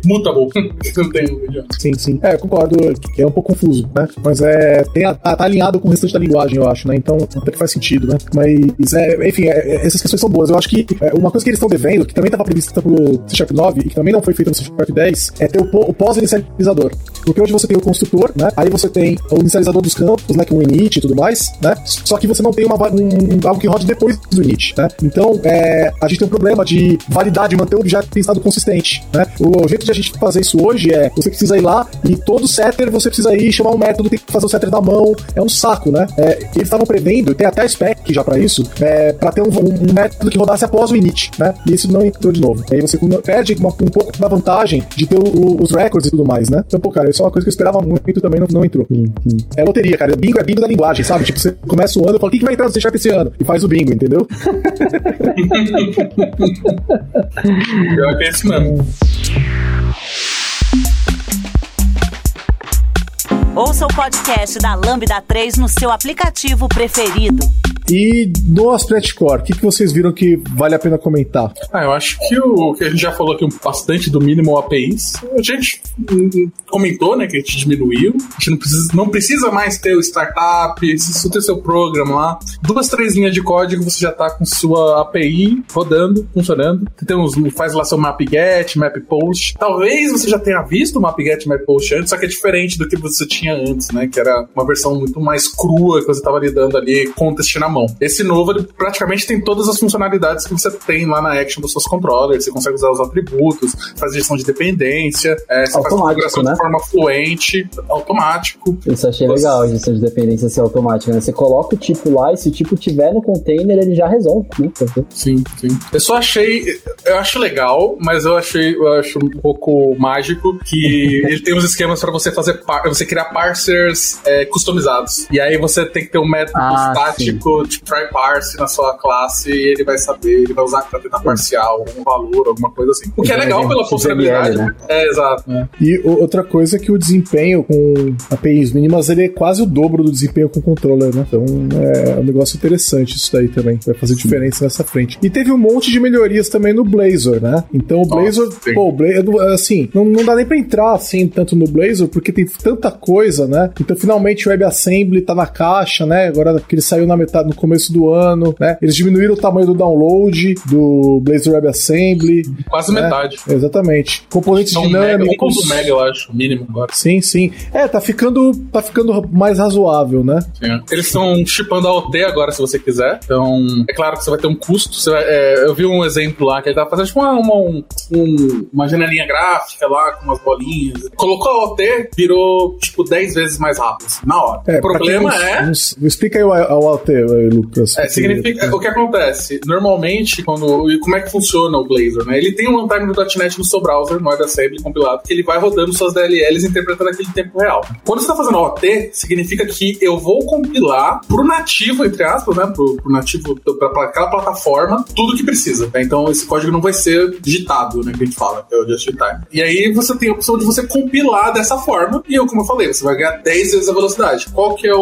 mutable. não tem. Sim, sim. É, eu concordo que é um pouco confuso, né? Mas é. Tem a, tá, tá, alinhado com o restante da linguagem, eu acho, né? Então até que faz sentido, né? Mas, é, enfim, é, essas questões são boas. Eu acho que é, uma coisa que eles estão devendo, que também estava prevista pro C Sharp 9 e que também não foi feita no C Sharp 10, é ter o, o pós-inicializador. Porque hoje você tem o construtor, né? Aí você tem o inicializador dos campos, né? Que é o init e tudo mais, né? Só que você não tem uma, um, algo que rode depois do init, né? Então, é, a gente tem um problema de validade, manter o objeto em estado consistente, né? O jeito de a gente fazer isso hoje é, você precisa ir lá e todo setter você precisa ir chamar um método, tem que fazer o setter da mão, é um saco, né? É, eles estavam prevendo, tem até spec já para isso, é, para ter um, um, método que rodasse após o init, né? E isso não entrou de novo. Aí você perde uma, um pouco da vantagem de ter o, os records e tudo mais, né? Então, pô, cara, isso é uma coisa que eu esperava muito também, não, não entrou. Sim, sim. É loteria, cara. Bingo é bingo da linguagem, sabe? Tipo, você começa o ano e fala, o que, que vai entrar no C Sharp esse ano? E faz o bingo, entendeu? Pior que é esse mesmo. Ouça o podcast da Lambda 3 no seu aplicativo preferido. E no Aspect Core, o que, que vocês viram que vale a pena comentar? Ah, eu acho que o que a gente já falou aqui bastante do mínimo APIs, a gente comentou, né, que a gente diminuiu. A gente não precisa, não precisa mais ter o startup, precisa ter seu programa lá. Duas, três linhas de código, você já tá com sua API rodando, funcionando. Tem uns, faz lá seu map get, map post. Talvez você já tenha visto o map get, map post antes, só que é diferente do que você tinha antes, né, que era uma versão muito mais crua que você tava lidando ali teste na mão mão. Esse novo, ele praticamente tem todas as funcionalidades que você tem lá na action dos seus controllers. Você consegue usar os atributos, fazer gestão de dependência, é, você faz configuração né? de forma fluente, automático. Isso achei você... legal, a gestão de dependência ser automática, né? Você coloca o tipo lá e se o tipo tiver no container, ele já resolve, né? Sim, sim. Eu só achei, eu acho legal, mas eu achei, eu acho um pouco mágico que ele tem uns esquemas para você fazer, você criar parsers é, customizados. E aí você tem que ter um método ah, estático de try parse na sua classe e ele vai saber, ele vai usar pra tentar parciar algum valor, alguma coisa assim. O que é legal pela funcionalidade. Né? É, exato. É. E outra coisa é que o desempenho com APIs mínimas ele é quase o dobro do desempenho com controller, né? Então é um negócio interessante isso daí também. Vai fazer diferença nessa frente. E teve um monte de melhorias também no Blazor, né? Então o Blazor, Nossa, pô, o Blazor, assim, não, não dá nem pra entrar assim tanto no Blazor, porque tem tanta coisa, né? Então finalmente o WebAssembly tá na caixa, né? Agora que ele saiu na metade, no começo do ano, né? Eles diminuíram o tamanho do download do Blazor WebAssembly. Quase né? metade. Exatamente. Componentes mega, dinâmicos. 1.1 mega, eu acho, mínimo agora. Sim, sim. É, tá ficando, tá ficando mais razoável, né? Sim. Eles estão chipando a OT agora, se você quiser. Então, é claro que você vai ter um custo. Vai- é, eu vi um exemplo lá que ele tava fazendo tipo uma, uma, um- um- uma janelinha gráfica lá com umas bolinhas. Colocou a OT, virou tipo 10 vezes mais rápido, assim, na hora. É, o problema é. explica aí o, o aí, Lucas. É, significa, o que acontece? Normalmente, quando. E como é que funciona o Blazor, né? Ele tem um runtime do .NET no seu browser, no WebAssembly compilado, que ele vai rodando suas DLLs interpretando aquele em tempo real. Quando você está fazendo OT, significa que eu vou compilar pro nativo, entre aspas, né? Pro, pro nativo, pra, pra aquela plataforma, tudo que precisa. né? Então esse código não vai ser digitado, né? Que a gente fala, que é o just in time. E aí você tem a opção de você compilar dessa forma, e eu, como eu falei, você vai ganhar 10 vezes a velocidade. Qual que é o,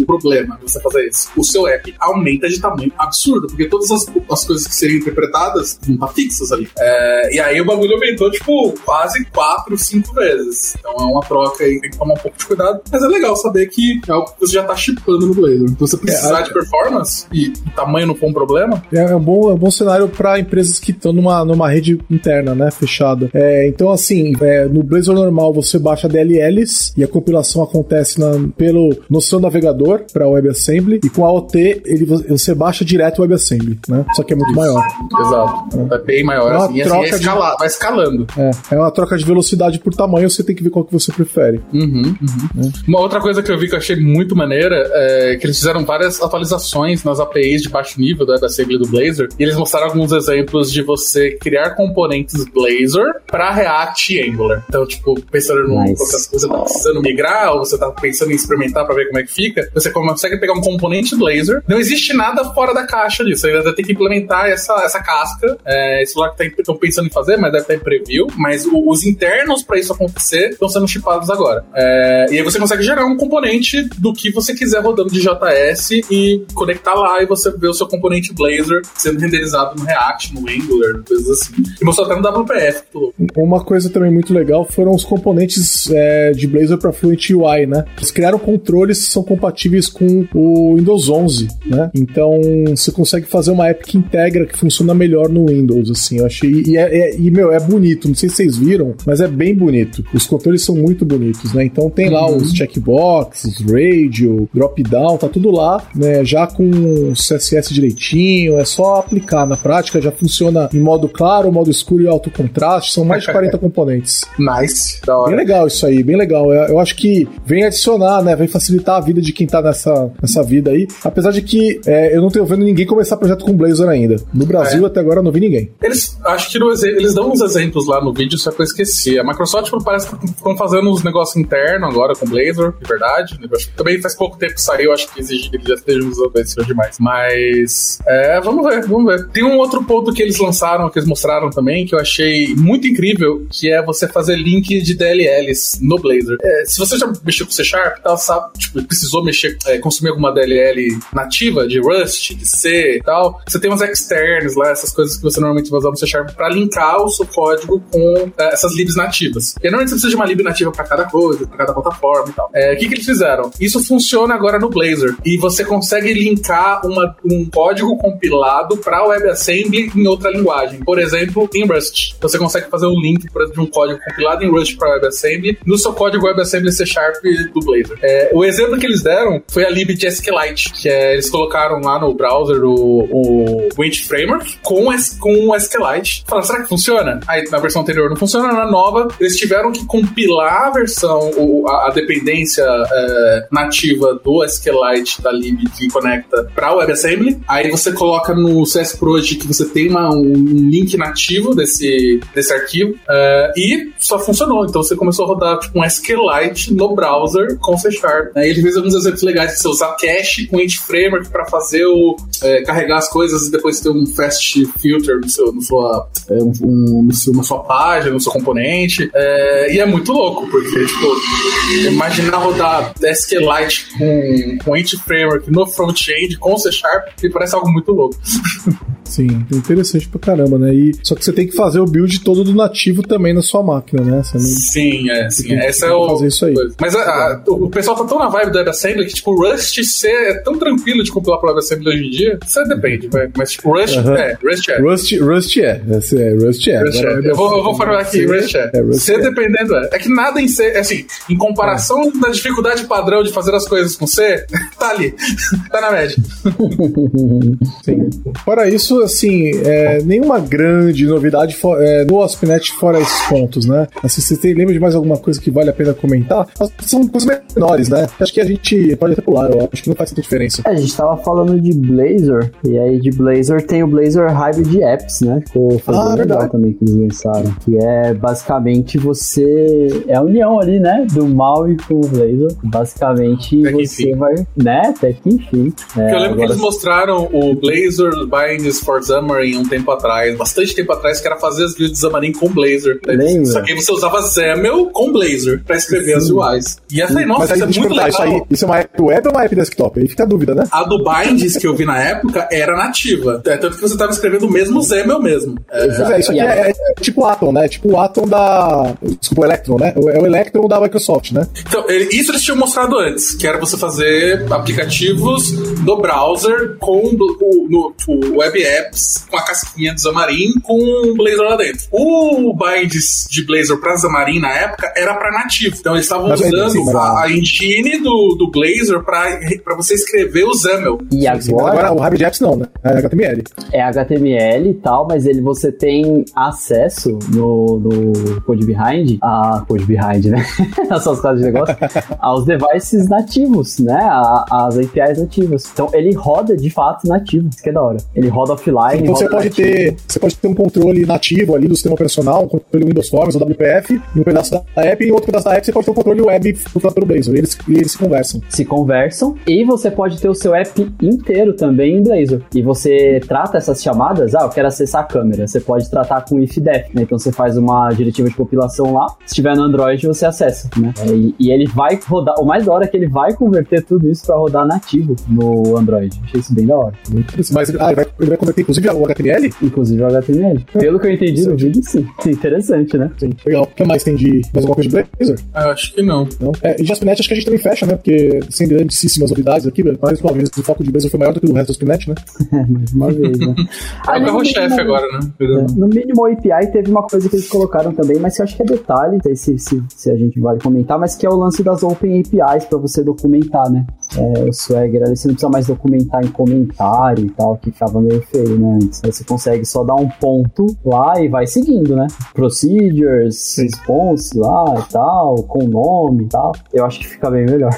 o problema de você fazer isso? O seu app aumenta de tamanho absurdo, porque todas as, as coisas que seriam interpretadas não tá fixas ali. É, e aí o bagulho aumentou, tipo, quase 4, 5 vezes. Então é uma troca aí, tem que tomar um pouco de cuidado. Mas é legal saber que é algo que você já tá chipando no Blazor. Então você precisar É, de performance e tamanho não for um problema, É um bom, é um bom cenário para empresas que estão numa, numa rede interna, né? Fechada. É, então, assim, é, no Blazor normal você baixa DLLs e a compilação acontece na- pelo, no seu navegador para WebAssembly e com a Ele, você baixa direto o WebAssembly, né? Só que é muito maior. Exato. É bem maior. É uma assim, e assim, troca é de- escala- vai escalando. É, é uma troca de velocidade por tamanho, você tem que ver qual que você prefere. Uhum, uhum. Uma outra coisa que eu vi que eu achei muito maneira é que eles fizeram várias atualizações nas APIs de baixo nível da WebAssembly do Blazor e eles mostraram alguns exemplos de você criar componentes Blazor para React e Angular. Então, tipo, pensando no Nice. você tá precisando migrar ou você tá pensando em experimentar para ver como é que fica, você consegue pegar um componente Blazor. Não existe nada fora da caixa disso. Ainda tem que implementar essa, essa casca. É, isso lá que estão pensando em fazer, mas deve estar em preview. Mas o- os internos para isso acontecer estão sendo chipados agora. É, e aí você consegue gerar um componente do que você quiser rodando de JS e conectar lá e você vê o seu componente Blazor sendo renderizado no React, no Angular, coisas assim. E mostrou até no WPF, louco. Uma coisa também muito legal foram os componentes é, de Blazor para Fluent UI, né? Eles criaram controles que são compatíveis com o Windows 11, né? Então você consegue fazer uma app que integra, que funciona melhor no Windows, assim. Eu achei e, é, é- e, meu é bonito. Não sei se vocês viram, mas é bem bonito. Os controles são muito bonitos, né? Então tem lá os checkbox, os radio, drop down, tá tudo lá, né? Já com CSS direitinho. É só aplicar na prática. Já funciona em modo claro, modo escuro e alto contraste. São mais de 40 componentes. Nice. Da Bem hora. legal isso aí, bem legal. Eu, eu acho que vem adicionar, né? Vem facilitar a vida de quem tá nessa, nessa vida aí. Apesar de que é, eu não tenho vendo ninguém começar projeto com Blazor ainda. No Brasil, É. até agora, eu não vi ninguém. Eles, acho que eles dão uns exemplos lá no vídeo, só que eu esqueci. A Microsoft tipo, parece que estão fazendo uns negócios internos agora com Blazor, de verdade. Que Também faz pouco tempo que saiu, acho que exige que eles já estejam usando isso demais. Mas, é, vamos ver, vamos ver. Tem um outro ponto que eles lançaram, que eles mostraram também, que eu achei muito incrível, que é você fazer link de DLLs no Blazor. É, se você já mexeu com C Sharp, tal, sabe, tipo, precisou mexer, é, consumir alguma DLL nativa de Rust, de C e tal, você tem uns externs lá, essas coisas que você normalmente vai usar no C Sharp para linkar o seu código com é, essas libs nativas. E normalmente você precisa de uma lib nativa para cada coisa, para cada plataforma e tal. É, o que, que eles fizeram? Isso funciona agora no Blazor e você consegue linkar uma- um código compilado para WebAssembly em outra linguagem. Por exemplo, em Rust. Você consegue fazer um link exemplo, de um código compilado em Rust para WebAssembly no seu código WebAssembly C Sharp do Blazor. É, o exemplo que eles deram foi a lib de SQLite, que é, eles colocaram lá no browser o, o Framework com, com o SQLite. Falaram, será que funciona? Aí na versão anterior não funciona, na nova eles tiveram que compilar a versão, o- a, a dependência é, nativa do SQLite da lib que conecta para o WebAssembly. Aí você coloca no CS Proj que você tem uma- um link nativo desse, desse arquivo é, e só funcionou. Então você começou a rodar tipo, um SQLite no browser com C Sharp. Aí ele fez alguns exemplos legais que você usar cache com Int Framework para fazer o é, carregar as coisas e depois ter um fast filter no seu, no sua, é, um, no seu- na sua página, no seu componente. É, e é muito louco, porque, tipo, imaginar rodar SQLite com, com Int Framework no front-end com C Sharp, me parece algo muito louco. Sim, é interessante pra caramba, né? E, só que você tem que fazer o build todo do nativo também na sua máquina, né? Não... Sim, é, sim. Essa é o. Fazer isso aí. Mas a, a, o pessoal tá tão na vibe do WebAssembly que, tipo, Rust C é tão tranquilo de compilar pro WebAssembly hoje em dia. Isso depende, vai. Mas, tipo, Rust uh -huh. é. Rust é. Rust, Rust é. Esse é. Rust é. Rust é. Eu, vou, eu vou falar aqui, Rust é. é Rust C é. dependendo é. É que nada em C, assim, em comparação é. da dificuldade padrão de fazer as coisas com C, tá ali. tá na média. Sim. Fora isso, assim, é, nenhuma grande novidade for, é, no ASP.NET fora esses pontos, né? Assim, você tem, lembra de mais alguma coisa que vale a pena comentar? São coisas menores, né? Acho que a gente pode até pular, eu acho que não faz tanta diferença. É, a gente tava falando de Blazor, e aí de Blazor tem o Blazor Hybrid Apps, né? Ficou foi ah, bem legal também que eles lançaram. Que é basicamente você. É a união ali, né? Do Maui com o Blazor. Basicamente Até você vai. Né? Até que enfim. É, eu lembro agora... que eles mostraram o Blazor Binds for Xamarin um tempo atrás, bastante tempo atrás, que era fazer as builds de Xamarin com Blazor. Lembra? Só que você usava XAML com Blazor pra escrever Sim. as UIs. E eu falei, nossa, isso é muito legal. Isso, aí, isso é uma app web ou uma app desktop? Aí fica a dúvida, né? A do Binds que eu vi na época era nativa. É, tanto que você tava escrevendo o mesmo XAML mesmo. É, é isso aqui é, é, é, tipo o Atom, né? Tipo o Atom da. Desculpa, o Electron, né? É o Electron da Microsoft, né? Então, isso eles tinham mostrado antes, que era você fazer aplicativos do browser com o, no, o web apps com a casquinha do Xamarin com o Blazor lá dentro. O Binds de Blazor pra Xamarin na época era para nativo. Então eles estavam usando assim, a, a, engine do, do Blazor para você escrever o XAML. E agora, agora o Apps não, né? É HTML. É HTML e tal, mas ele você tem acesso no, no Code Behind, a Code Behind, né? As suas casas de negócio, aos devices nativos, né? A, as APIs nativas. Então ele roda de fato nativo, isso que é da hora. Ele roda offline. Então roda você pode nativo. ter, você pode ter um controle nativo ali do sistema operacional, um controle Windows Forms ou WPF, um pedaço da app, e em outro pedaço da app você pode ter um controle web do próprio Blazor. E eles, e eles se conversam. Se conversam, e você pode ter o seu app inteiro também em Blazor. E você trata essas chamadas, ah, eu quero acessar a câmera. Você pode tratar com if-def, né? Então você faz uma diretiva de compilação lá, se tiver no Android você acessa, né? E, e ele vai rodar, o mais da hora é que ele vai converter tudo isso para rodar nativo no Android. Achei isso bem da hora. Mas ah, ele, vai, ele vai converter inclusive o HTML? Inclusive o HTML. Pelo que eu entendi no vídeo, sim. Interessante, né? Sim, legal. O que mais tem de mais alguma coisa de Blazor? Ah, acho que não. não? É, e JaspNet acho que a gente também fecha, né? Porque sem grandíssimas novidades aqui, mas uma vez o foco de Blazor foi maior do que o resto do JaspNet, né? mais uma vez, né? é o carro-chefe agora, né? É, no mínimo, o API teve uma coisa que eles colocaram também, mas que eu acho que é detalhe, não sei se, se, se a gente vale comentar, mas que é o lance das Open APIs para você documentar, né? É, o Swagger ali, você não precisa mais documentar em comentário e tal, que ficava meio feio, né? Antes. Aí você consegue só dar um ponto lá e vai seguindo, né? Procedures, Sim. response lá e tal, com nome e tal. Eu acho que fica bem melhor.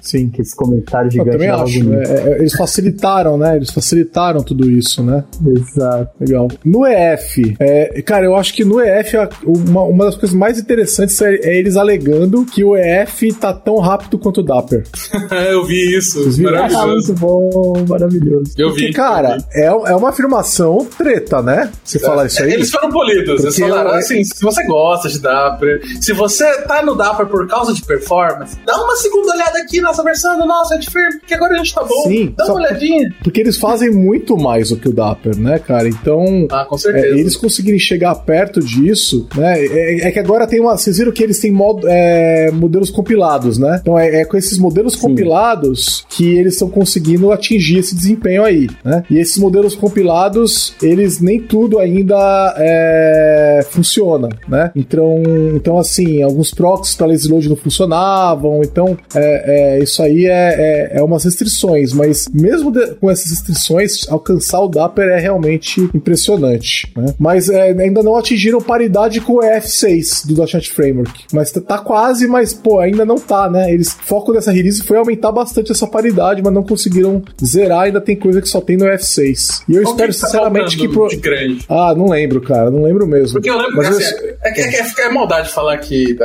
Sim. que esse comentário gigante. Eu também acho. É, é, eles facilitaram, né? Eles facilitaram tudo isso, né? Exato. Legal. No EF, é, cara, eu acho que no EF uma, uma das coisas mais interessantes é, é, eles alegando que o EF tá tão rápido quanto o Dapper. eu vi isso. Maravilhoso. Ah, muito bom, maravilhoso. Eu vi. Porque, cara, é, é uma afirmação treta, né? Você é, falar isso aí. Eles foram polidos. Porque eles falaram eu... assim: se você gosta de Dapper, se você tá no Dapper por causa de performance, dá uma segunda olhada aqui nessa versão do nosso Firm, que agora a gente tá bom. Sim, dá uma olhadinha. Porque eles fazem muito mais do que o Dapper, né, cara? Então, ah, com certeza. É, eles conseguirem chegar perto disso, né? É, é, que agora tem uma. Vocês viram que eles têm mod, é, modelos compilados, né? Então é, é com esses modelos Sim. compilados que eles estão conseguindo atingir esse desempenho aí, né? E esses modelos compilados, eles nem tudo ainda é, funciona, né? Então, então assim, alguns proxies para lazy load não funcionavam, então é, é, isso aí é, é, é umas restrições, mas mesmo de, com essas restrições, alcançar o Dapper é realmente impressionante, né? Mas é, ainda não atingiram paridade com o EF6 do .NET Framework, mas tá, tá quase, mas pô, ainda não tá, né? Eles foco dessa release foi aumentar bastante essa paridade, mas não conseguiram zerar, ainda tem coisa que só tem no EF6. E eu Qual espero que tá sinceramente que pro... Ah, não lembro, cara, não lembro mesmo. Porque eu lembro mas assim, eu... é, é, é, é, maldade falar que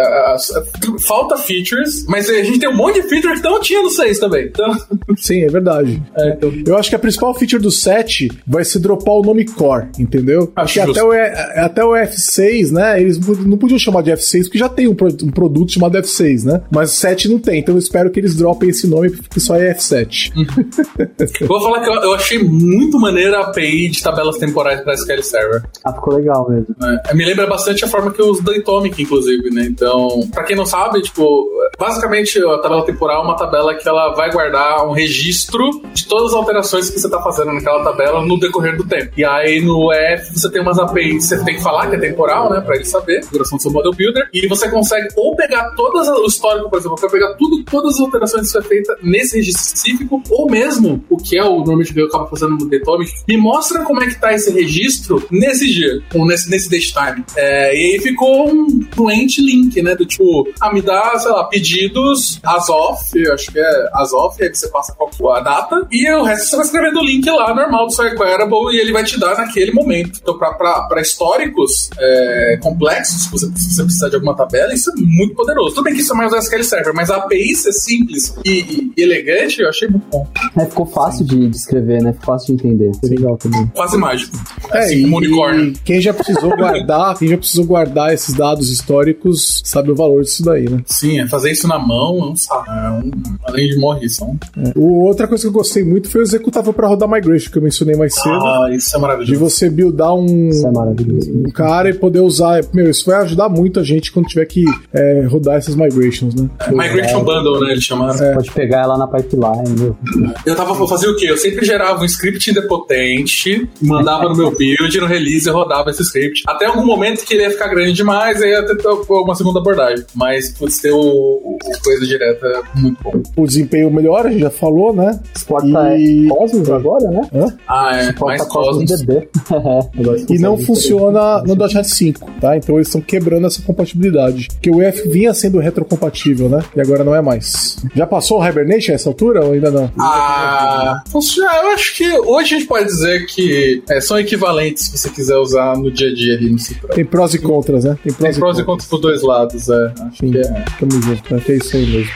falta features, mas a gente tem um monte de features que não tinha no 6 também. Então... Sim, é verdade. É, então... Eu acho que a principal feature do 7 vai ser dropar o nome Core, entendeu? Acho que até o, até o F6, né? Eles não podiam chamar de F6 porque já tem um, um produto chamado F6, né? Mas o 7 não tem, então eu espero que eles dropem esse nome porque só é F7. Vou falar que eu, eu achei muito maneira a API de tabela tabelas temporais para SQL Server. Ah, ficou legal mesmo. É, me lembra bastante a forma que eu uso Datomic, inclusive, né? Então, para quem não sabe, tipo, basicamente a tabela temporal é uma tabela que ela vai guardar um registro de todas as alterações que você tá fazendo naquela tabela no decorrer do tempo. E aí no EF você tem umas APIs, você tem que falar que é temporal, né, para ele saber, configuração do seu model builder, e você consegue ou pegar todas o histórico, por exemplo, para pegar tudo, todas as alterações que foi feita nesse registro específico, ou mesmo o que é o normalmente eu acabo fazendo no Datomic, me mostra como é que tá esse registro nesse dia, ou nesse, nesse date time. É, e aí ficou um fluente link, né? Do tipo, ah, me dá, sei lá, pedidos as off, eu acho que é as off, aí você passa qual a data, e o resto você vai escrevendo o link lá normal do seu Equerable e ele vai te dar naquele momento. Então, para históricos é, complexos, se você, se você precisar de alguma tabela, isso é muito poderoso. Tudo bem que isso é mais o SQL Server, mas a API ser simples e, e, elegante, eu achei muito bom. É, ficou fácil de, de escrever, né? Ficou fácil de entender. Foi legal também. Quase mágico. É, assim, e, unicórnio. quem já precisou guardar, quem já precisou guardar esses dados históricos sabe o valor disso daí, né? Sim, é fazer isso na mão é um saco. É um, além de morrer, são. É. O, outra coisa que eu gostei muito foi o executável para rodar migration, que eu mencionei mais cedo. Ah, isso é maravilhoso. De você buildar um, isso é maravilhoso. um cara e poder usar. Meu, isso vai ajudar muito a gente quando tiver que é, rodar essas migrations, né? É, migration Bundle, né? Eles chamaram. Você pode pegar ela na pipeline, meu. Eu tava fazendo o quê? Eu sempre gerava um script indepotente, mandava no meu build, no release, eu rodava esse script. Até algum momento que ele ia ficar grande demais, aí ia ter uma segunda abordagem. Mas, putz, ter o, o coisa direta é muito bom. O desempenho melhor, a gente já falou, né? Suporta e... Cosmos agora, né? Hã? Ah, é. Suporta mais Cosmos. e não funciona no .NET 5, tá? Então eles estão quebrando essa compatibilidade. Porque o EF vinha sendo retrocompatível, né? E agora não é mais. Já passou o Hibernation a essa altura ou ainda não? Ah, eu acho que hoje a gente pode dizer que é, são equivalentes se você quiser usar no dia a dia ali no Cipro. Tem prós e contras, né? Tem prós, Tem prós e, contras. e contras por dois lados, é. Acho Sim, que é. Tamo junto, né? Que é isso aí mesmo.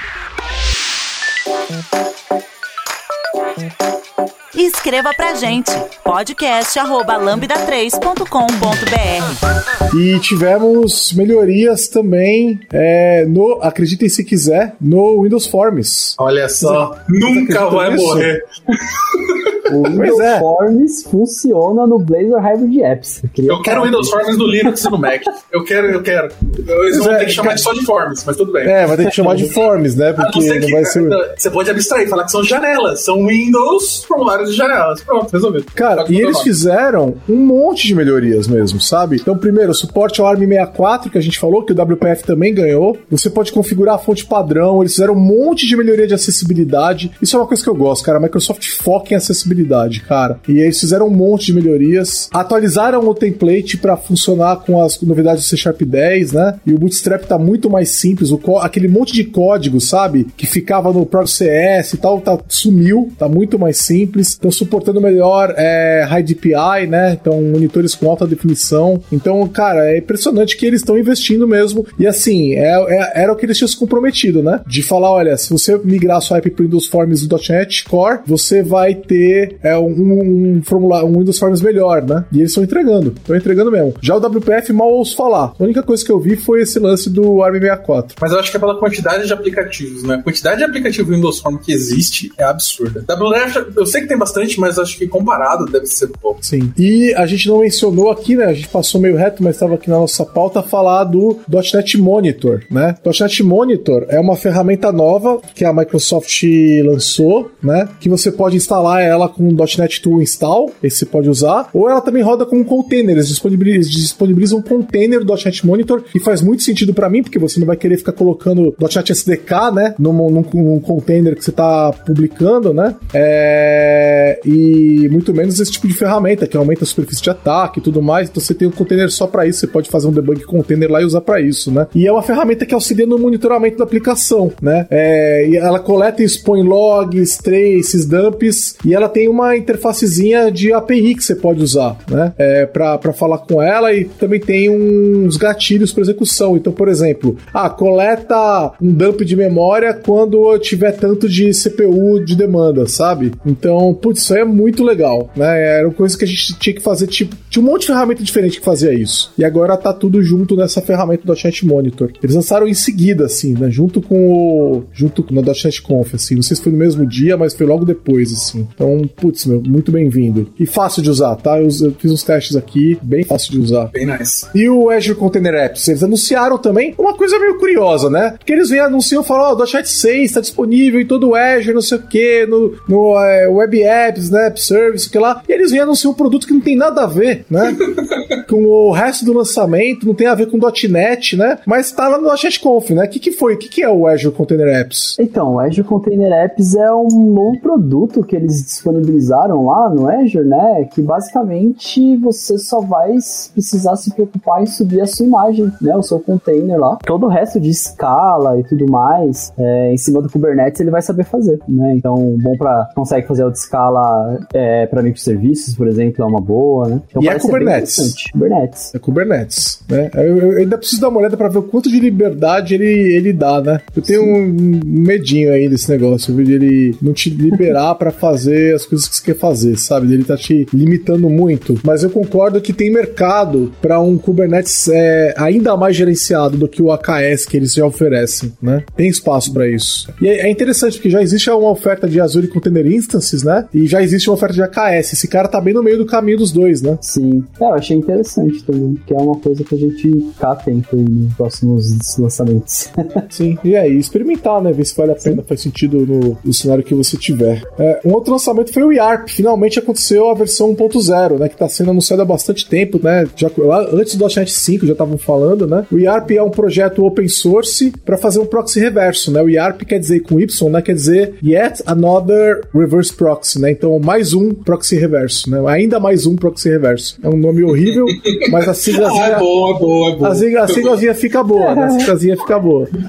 Escreva pra gente, podcast.lambda3.com.br. E tivemos melhorias também é, no, acreditem se quiser, no Windows Forms. Olha só, nunca vai nisso? morrer. O Windows é. Forms funciona no Blazor Hybrid Apps. Eu, eu quero o Windows Forms no Linux e no Mac. Eu quero, eu quero. Eles vão é, ter que chamar de só de Forms, mas tudo bem. É, vai ter que chamar de Forms, né? Porque não vai ser. Você pode abstrair, falar que são janelas. São Windows, formulários de janelas. Pronto, resolvido. Cara, e eles fizeram um monte de melhorias mesmo, sabe? Então, primeiro, suporte ao ARM64, que a gente falou, que o WPF também ganhou. Você pode configurar a fonte padrão. Eles fizeram um monte de melhoria de acessibilidade. Isso é uma coisa que eu gosto, cara. A Microsoft foca em acessibilidade, cara. E eles fizeram um monte de melhorias. Atualizaram o template para funcionar com as novidades do C Sharp 10, né? E o Bootstrap tá muito mais simples. Aquele monte de código, sabe? Que ficava no próprio CS e tal, tá, sumiu. Tá muito mais simples. Estão suportando melhor é, High DPI, né? Então, monitores com alta definição. Então, cara, é impressionante que eles estão investindo mesmo. E assim, é, é, era o que eles tinham se comprometido, né? De falar: olha, se você migrar sua app para Windows Forms do .NET Core, você vai ter é, um, um, formulário, um Windows Forms melhor, né? E eles estão entregando, estão entregando mesmo. Já o WPF mal ouço falar. A única coisa que eu vi foi esse lance do ARM64. Mas eu acho que é pela quantidade de aplicativos, né? A quantidade de aplicativo Windows Form que existe é absurda. WPF, eu sei que tem bastante, mas acho que comparado deve ser pouco. Sim. E a gente não mencionou aqui, né? A gente passou meio reto, mas estava aqui na nossa pauta falar do .NET Monitor, né? .NET Monitor é uma ferramenta nova que a Microsoft lançou, né? Que você pode instalar ela com o .NET Tool Install, esse você pode usar, ou ela também roda com container, eles disponibilizam, um container .NET Monitor, e faz muito sentido para mim, porque você não vai querer ficar colocando .NET SDK, né, num, num, num container que você tá publicando, né, é, e muito menos esse tipo de ferramenta, que aumenta a superfície de ataque e tudo mais, então você tem um container só para isso, você pode fazer um debug container lá e usar para isso, né, e é uma ferramenta que auxilia no monitoramento da aplicação, né, é, e ela coleta e expõe logs, traces, dumps, e ela tem uma interfacezinha de API que você pode usar, né? É, para falar com ela e também tem uns gatilhos para execução. Então, por exemplo, ah, coleta um dump de memória quando eu tiver tanto de CPU de demanda, sabe? Então, putz, isso aí é muito legal, né? Era uma coisa que a gente tinha que fazer, tipo, tinha um monte de ferramenta diferente que fazia isso. E agora tá tudo junto nessa ferramenta do .NET Monitor. Eles lançaram em seguida, assim, né? Junto com o... junto com o .NET Conf, assim. Não sei se foi no mesmo dia, mas foi logo depois, assim. Então, putz, meu, muito bem-vindo. E fácil de usar, tá? Eu, eu, fiz uns testes aqui, bem fácil de usar. Bem nice. E o Azure Container Apps, eles anunciaram também uma coisa meio curiosa, né? Porque eles vêm anunciam e falam, ó, oh, o .NET 6 está disponível em todo o Azure, não sei o que, no, no é, Web Apps, né, App Service, o que lá. E eles vêm anunciar um produto que não tem nada a ver, né? com o resto do lançamento, não tem a ver com .NET, né? Mas tá lá no .NET Conf, né? O que, que foi? O que, que é o Azure Container Apps? Então, o Azure Container Apps é um novo produto que eles disponibilizaram lá no Azure, né? Que basicamente você só vai precisar se preocupar em subir a sua imagem, né? O seu container lá. Todo o resto de escala e tudo mais, é, em cima do Kubernetes, ele vai saber fazer, né? Então, bom para consegue fazer de escala é, para microserviços, por exemplo, é uma boa, né? Então, e é Kubernetes. Kubernetes. É Kubernetes, né? Eu, eu, ainda preciso dar uma olhada para ver o quanto de liberdade ele, ele dá, né? Eu tenho um, um medinho aí desse negócio? De ele não te liberar para fazer as coisas que você quer fazer, sabe? Ele tá te limitando muito. Mas eu concordo que tem mercado para um Kubernetes é, ainda mais gerenciado do que o AKS que eles já oferecem, né? Tem espaço para isso. E é, é interessante porque já existe uma oferta de Azure Container Instances, né? E já existe uma oferta de AKS. Esse cara tá bem no meio do caminho dos dois, né? Sim. É, eu achei interessante também, que é uma coisa que a gente ficar atento nos próximos lançamentos. Sim, e aí, experimentar, né? Ver se vale a pena, Sim. faz sentido no, no cenário que você tiver. É, um outro lançamento foi o YARP. Finalmente aconteceu a versão 1.0, né? Que tá sendo anunciado há bastante tempo, né? Já, lá, antes do .NET 5 já estavam falando, né? O YARP é um projeto open source para fazer um proxy reverso, né? O YARP quer dizer com Y, né? Quer dizer Yet Another Reverse Proxy, né? Então, mais um proxy reverso, né? Ainda mais um proxy reverso. É um nome horrível, mas a siglazinha... ah, é boa, é boa, é boa. A, sigla, a siglazinha fica boa, né? A siglazinha fica boa.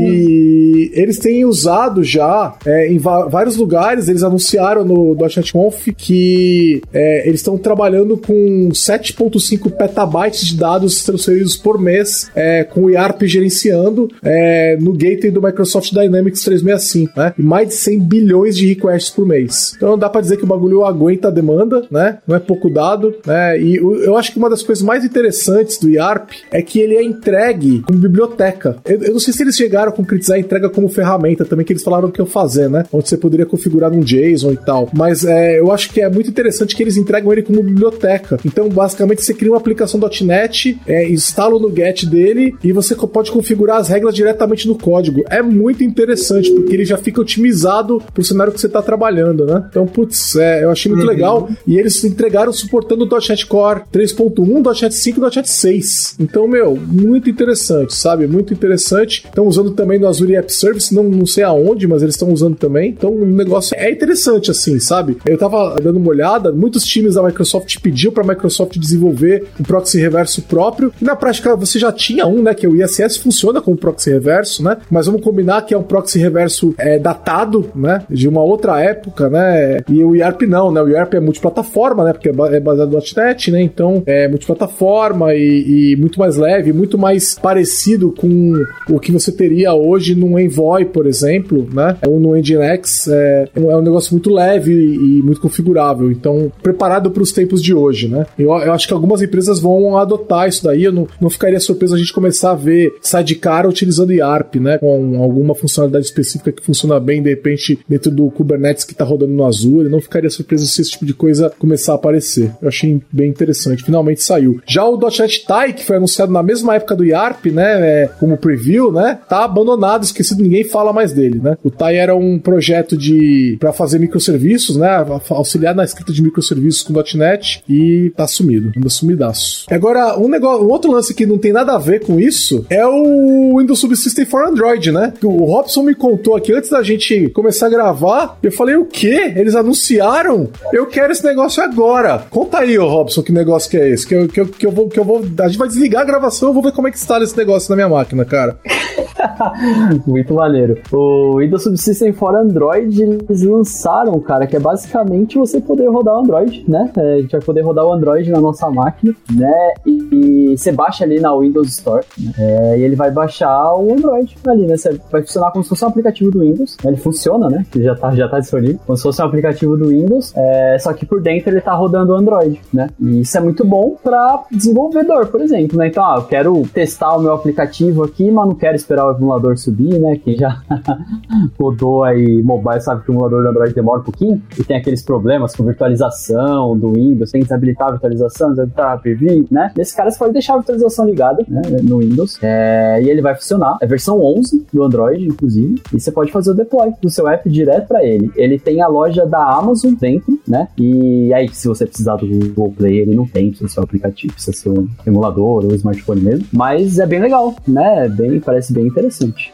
E eles têm usado já é, em vários lugares, eles anunciaram no .NET Conf que é, eles estão trabalhando com 7.5 petabytes de dados transferidos por mês é, com o IARP gerenciando é, no gateway do Microsoft Dynamics 365, né? E mais de 100 bilhões de requests por mês. Então dá para dizer que o bagulho aguenta a demanda, né? Não é pouco dado, né? E eu acho que uma das coisas mais interessantes do IARP é que ele é entregue como biblioteca. Eu, eu não sei se eles chegaram a concretizar a entrega como ferramenta também, que eles falaram que eu fazer, né? Onde você poderia configurar num JSON e tal. Mas é, eu acho que é muito interessante que eles entregam ele como biblioteca. Então, basicamente, você cria uma aplicação .NET, é, instala no GET dele e você pode configurar as regras diretamente no código. É muito interessante, porque ele já fica otimizado pro cenário que você está trabalhando, né? Então, putz, é, eu achei muito uhum. legal. E eles entregaram suportando o .NET Core 3.1, .NET 5 e .NET 6. Então, meu, muito interessante, sabe? Muito interessante. Estão usando também no Azure App Service, não, não sei aonde, mas eles estão usando também. Então, o negócio é interessante, assim, sabe? Eu tava dando uma olhada, muitos times da Microsoft pediu para a Microsoft desenvolver um proxy reverso próprio. E na prática, você já tinha um, né? Que é o ISS, funciona como proxy reverso, né? Mas vamos combinar que é um proxy reverso é, datado, né? De uma outra época, né? E o IARP não, né? O IARP é multiplataforma, né? Porque é baseado no .NET, né? Então é multiplataforma e, e muito mais leve, muito mais parecido com o que você teria hoje num Envoy, por exemplo, né? Ou no Nginx. É, é um negócio muito leve e muito configurável. Então, preparado para os tempos de hoje, né? Eu, eu, acho que algumas empresas vão adotar isso daí. Eu não, não ficaria surpreso a gente começar a ver sidecar utilizando IARP, né? Com alguma funcionalidade específica que funciona bem, de repente, dentro do Kubernetes que está rodando no Azure. Eu não ficaria surpreso se esse tipo de coisa começar a aparecer. Eu achei bem interessante. Finalmente saiu. Já o .NET Tai, que foi anunciado na mesma época do IARP, né? É, como preview, né? Tá abandonado, esquecido, ninguém fala mais dele, né? O Tai era um projeto de para fazer microserviços, né? Auxiliar na escrita de microserviços com .NET e tá sumido, anda sumidaço. Agora, um negócio, um outro lance que não tem nada a ver com isso é o Windows Subsystem for Android, né? O Robson me contou aqui antes da gente começar a gravar, eu falei, o quê? Eles anunciaram? Eu quero esse negócio agora. Conta aí, ô Robson, que negócio que é esse? Que eu, que eu, que eu vou, que eu vou, a gente vai desligar a gravação, eu vou ver como é que instala esse negócio na minha máquina, cara. Muito maneiro. O Windows Subsystem for Android eles lançaram, cara, que é basicamente você poder rodar o Android, né? É, a gente vai poder rodar o Android na nossa máquina, né? E, e você baixa ali na Windows Store, né? É, e ele vai baixar o Android ali, né? Você vai funcionar como se fosse um aplicativo do Windows. Né? Ele funciona, né? Que já tá, já tá disponível. Como se fosse um aplicativo do Windows, é, só que por dentro ele tá rodando o Android, né? E isso é muito bom para desenvolvedor, por exemplo, né? Então, ah, eu quero testar o meu aplicativo aqui, mas não quero esperar o emulador subir, né? Quem já rodou aí mobile sabe que o emulador do Android demora um pouquinho e tem aqueles problemas com virtualização do Windows, tem que desabilitar a virtualização, desabilitar a PV, né? Nesse cara você pode deixar a virtualização ligada né, no Windows é, e ele vai funcionar. É versão 11 do Android, inclusive, e você pode fazer o deploy do seu app direto para ele. Ele tem a loja da Amazon dentro, né? E aí, se você precisar do Google Play, ele não tem, precisa ser um aplicativo, precisa ser um emulador ou um smartphone mesmo. Mas é bem legal, né? É bem, parece bem interessante.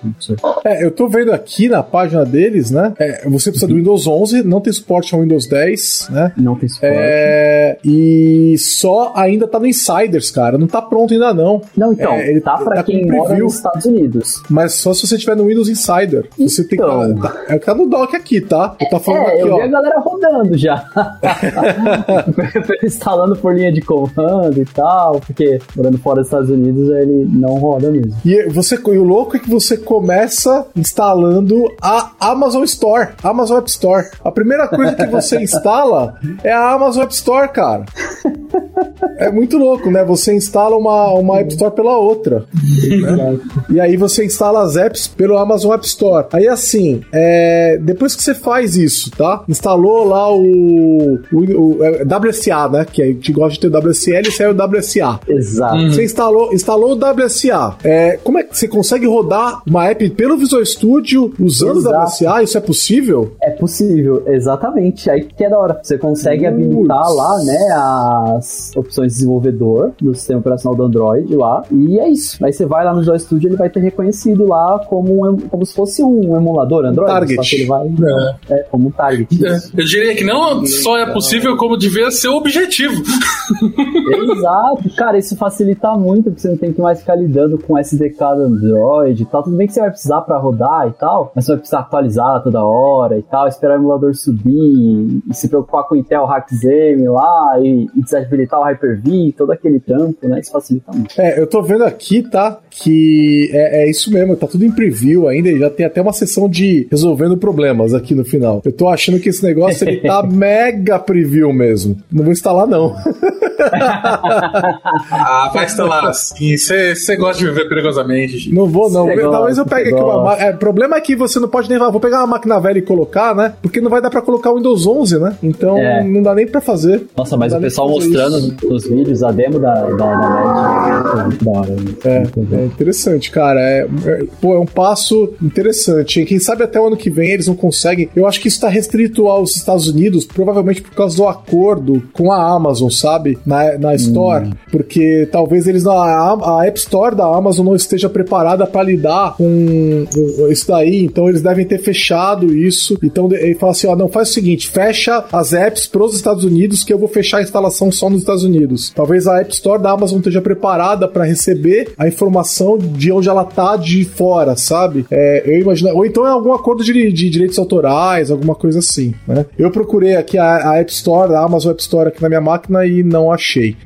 É, eu tô vendo aqui na página deles, né? É, você precisa do Windows 11, não tem suporte ao Windows 10, né? Não tem suporte. É, e só ainda tá no Insiders, cara. Não tá pronto ainda não. Não, então, é, ele tá pra tá quem mora nos Estados Unidos. Mas só se você tiver no Windows Insider. Você tem que. Então. Tá, é o que tá no dock aqui, tá? Eu tá falando é, aqui, eu ó. vi a galera rodando já. Instalando por linha de comando e tal, porque morando fora dos Estados Unidos ele não roda mesmo. E você, e o louco é que você começa instalando a Amazon Store, Amazon App Store. A primeira coisa que você instala é a Amazon App Store, cara. É muito louco, né? Você instala uma, uma App Store pela outra. Né? E aí você instala as apps pelo Amazon App Store. Aí assim, é, depois que você faz isso, tá? Instalou lá o, o, o é, WSA, né? Que a gente gosta de ter o WSL e saiu o WSA. Exato. Uhum. Você instalou, instalou o WSA. É, como é que você consegue rodar uma app pelo Visual Studio usando Exato. o WSA? Isso é possível? É possível, exatamente. Aí que é da hora. Você consegue habilitar lá, né, as opções de desenvolvedor do sistema operacional do Android lá. E é isso. Aí você vai lá no Visual Studio, ele vai ter reconhecido lá como, um, como se fosse um emulador Android. Target. ele vai, é. é. como um target. É. Eu diria que não só é possível, como devia ser o objetivo. Exato. Cara, isso facilita muito, porque você não tem que mais ficar lidando com SDK do Android e tal. Tudo bem que você vai precisar para rodar e tal, mas você vai precisar atualizar toda hora e tal, esperar o emulador subir e se preocupar com o Intel Hackzem lá e, e desabilitar o Hyper-V, todo aquele trampo, né? Isso facilita muito. É, eu tô vendo aqui, tá? Que é, é isso mesmo, tá tudo em preview ainda e já tem até uma sessão de resolvendo problemas aqui no final. Eu tô achando que esse negócio ele tá mega preview mesmo. Não vou instalar, não. ah, vai instalar sim. Você gosta de viver perigosamente. Gente. Não vou, não. Talvez eu pegue aqui uma máquina. É, o problema é que você não pode nem. Vou pegar uma máquina velha e colocar, né? Porque não vai dar pra colocar o Windows 11, né? Então é. não dá nem pra fazer. Nossa, mas o pessoal mostrando isso. nos vídeos a demo da, da, da net. Da hora, né? é, é interessante, cara. É, é, pô, é um passo interessante. Quem sabe até o ano que vem eles não conseguem. Eu acho que isso tá restrito aos Estados Unidos, provavelmente por causa do acordo com a Amazon, sabe? Na, na Store. Hum. Porque talvez eles. A, a App Store da Amazon não esteja preparada para lidar com isso daí. Então eles devem ter fechado isso. Então ele fala assim: ó, não, faz o seguinte, fecha as apps pros Estados Unidos, que eu vou fechar a instalação só nos Estados Unidos. Talvez a App Store da Amazon esteja preparada para receber a informação de onde ela tá de fora, sabe? É, eu imagino. Ou então é algum acordo de, de direitos autorais, alguma coisa assim, né? Eu procurei aqui a, a App Store, a Amazon App Store aqui na minha máquina e não achei.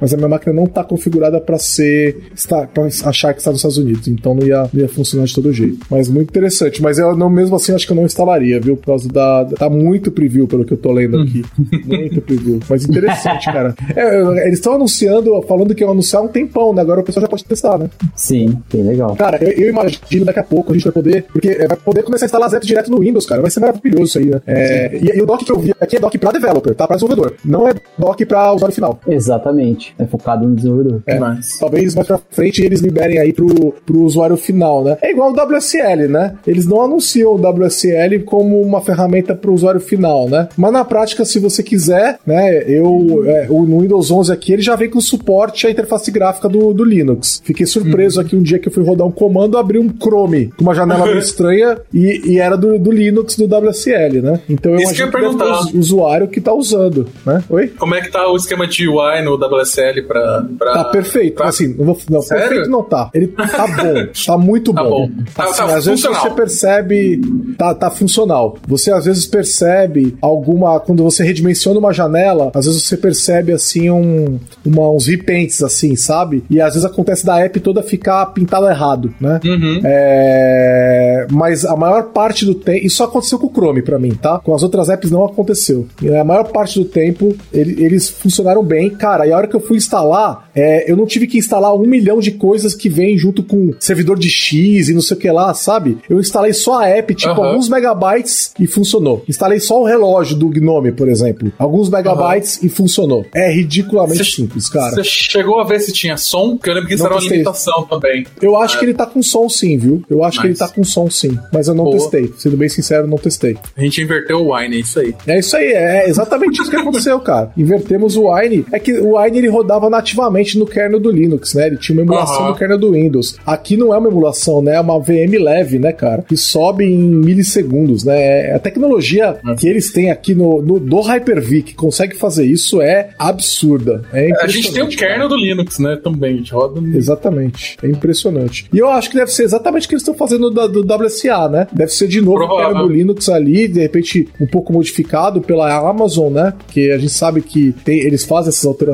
Mas a minha máquina não tá configurada para ser. Está, pra achar que está nos Estados Unidos. Então não ia, não ia funcionar de todo jeito. Mas muito interessante. Mas eu não, mesmo assim, acho que eu não instalaria, viu? Por causa da. Tá muito preview, pelo que eu tô lendo aqui. muito preview. Mas interessante, cara. É, eles estão anunciando, falando que iam anunciar um tempão, né? Agora o pessoal já pode testar, né? Sim, bem legal. Cara, eu, eu imagino daqui a pouco a gente vai poder. Porque vai poder começar a instalar apps direto no Windows, cara. Vai ser maravilhoso isso aí, né? É, e, e, o dock que eu vi aqui é dock pra developer, tá? Pra desenvolvedor. Não é dock pra usuário final. Exatamente. É focado no desenvolvedor. É, mas... Talvez mais pra frente eles liberem aí pro, pro usuário final, né? É igual o WSL, né? Eles não anunciam o WSL como uma ferramenta pro usuário final, né? Mas na prática, se você quiser, né? Eu, é, no Windows 11 aqui, ele já vem com suporte à interface gráfica do, do Linux. Fiquei surpreso uhum. aqui um dia que eu fui rodar um comando, abri um Chrome com uma janela meio estranha e, e era do, do Linux do WSL, né? Então eu Isso imagino que, eu que o usuário que tá usando, né? Oi? Como é que tá o esquema de UI no WSL pra... pra tá perfeito. Pra... Assim, não, vou, não perfeito não tá. Ele tá bom. tá muito tá bom. bom. Tá, assim, tá às vezes você percebe... Tá, tá funcional. Você às vezes percebe alguma... Quando você redimensiona uma janela, às vezes você percebe, assim, um, uma, uns repentes, assim, sabe? E às vezes acontece da app toda ficar pintada errado, né? Uhum. É... Mas a maior parte do tempo... Isso aconteceu com o Chrome pra mim, tá? Com as outras apps não aconteceu. E a maior parte do tempo, ele, eles funcionaram bem. Cara, e a hora que eu fui instalar, é, eu não tive que instalar um milhão de coisas que vem junto com servidor de X e não sei o que lá, sabe? Eu instalei só a app, tipo, Aham. alguns megabytes e funcionou. Instalei só o relógio do Gnome, por exemplo. Alguns megabytes e funcionou. É ridiculamente Você- simples, cara. Você chegou a ver se tinha som? Porque eu lembro que isso Não era uma limitação também. Eu acho que ele tá com som sim, viu? Eu acho que ele Nice. tá com som sim. Mas eu não Boa. testei. Sendo bem sincero, não testei. A gente inverteu o Wine, é isso aí. É isso aí, é exatamente isso que aconteceu, cara. Invertemos o Wine. É que o Wine ele rodava nativamente no kernel do Linux, né? Ele tinha uma emulação Aham. no kernel do Windows. Aqui não é uma emulação, né? É uma VM leve, né, cara? Que sobe em milissegundos, né? É- A tecnologia que eles têm aqui no, no do Hyper-V que consegue fazer isso é absurda. É A gente tem o kernel do Linux, né? Também, a gente roda no... Exatamente. É impressionante. E eu acho que deve ser exatamente o que eles estão fazendo da- do, WSA, né? Deve ser de novo o kernel do Linux ali, de repente um pouco modificado pela Amazon, né? Porque a gente sabe que tem- eles fazem essas alterações,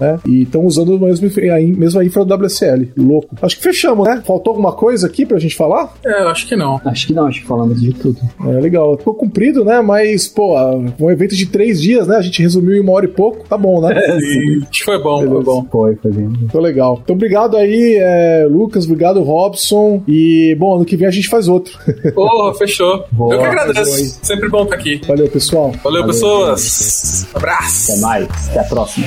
né? E estão usando mesmo, a mesma infra do WSL. Louco. Acho que fechamos, né? Faltou alguma coisa aqui pra gente falar? É, eu acho que não. Acho que não, acho que falamos de tudo. É legal. Ficou comprido, né? Mas, pô, um evento de três dias, né? A gente resumiu em uma hora e pouco. Tá bom, né? E acho que foi bom, foi Beleza. bom. Foi, foi bem. Ficou legal. Então, obrigado aí, é, Lucas. Obrigado, Robson. E, bom, ano que vem a gente faz outro. Porra, fechou. Boa. eu que agradeço. Sempre bom estar aqui. Valeu, pessoal. Valeu, Valeu, pessoas. Abraço. Até mais. Até a próxima.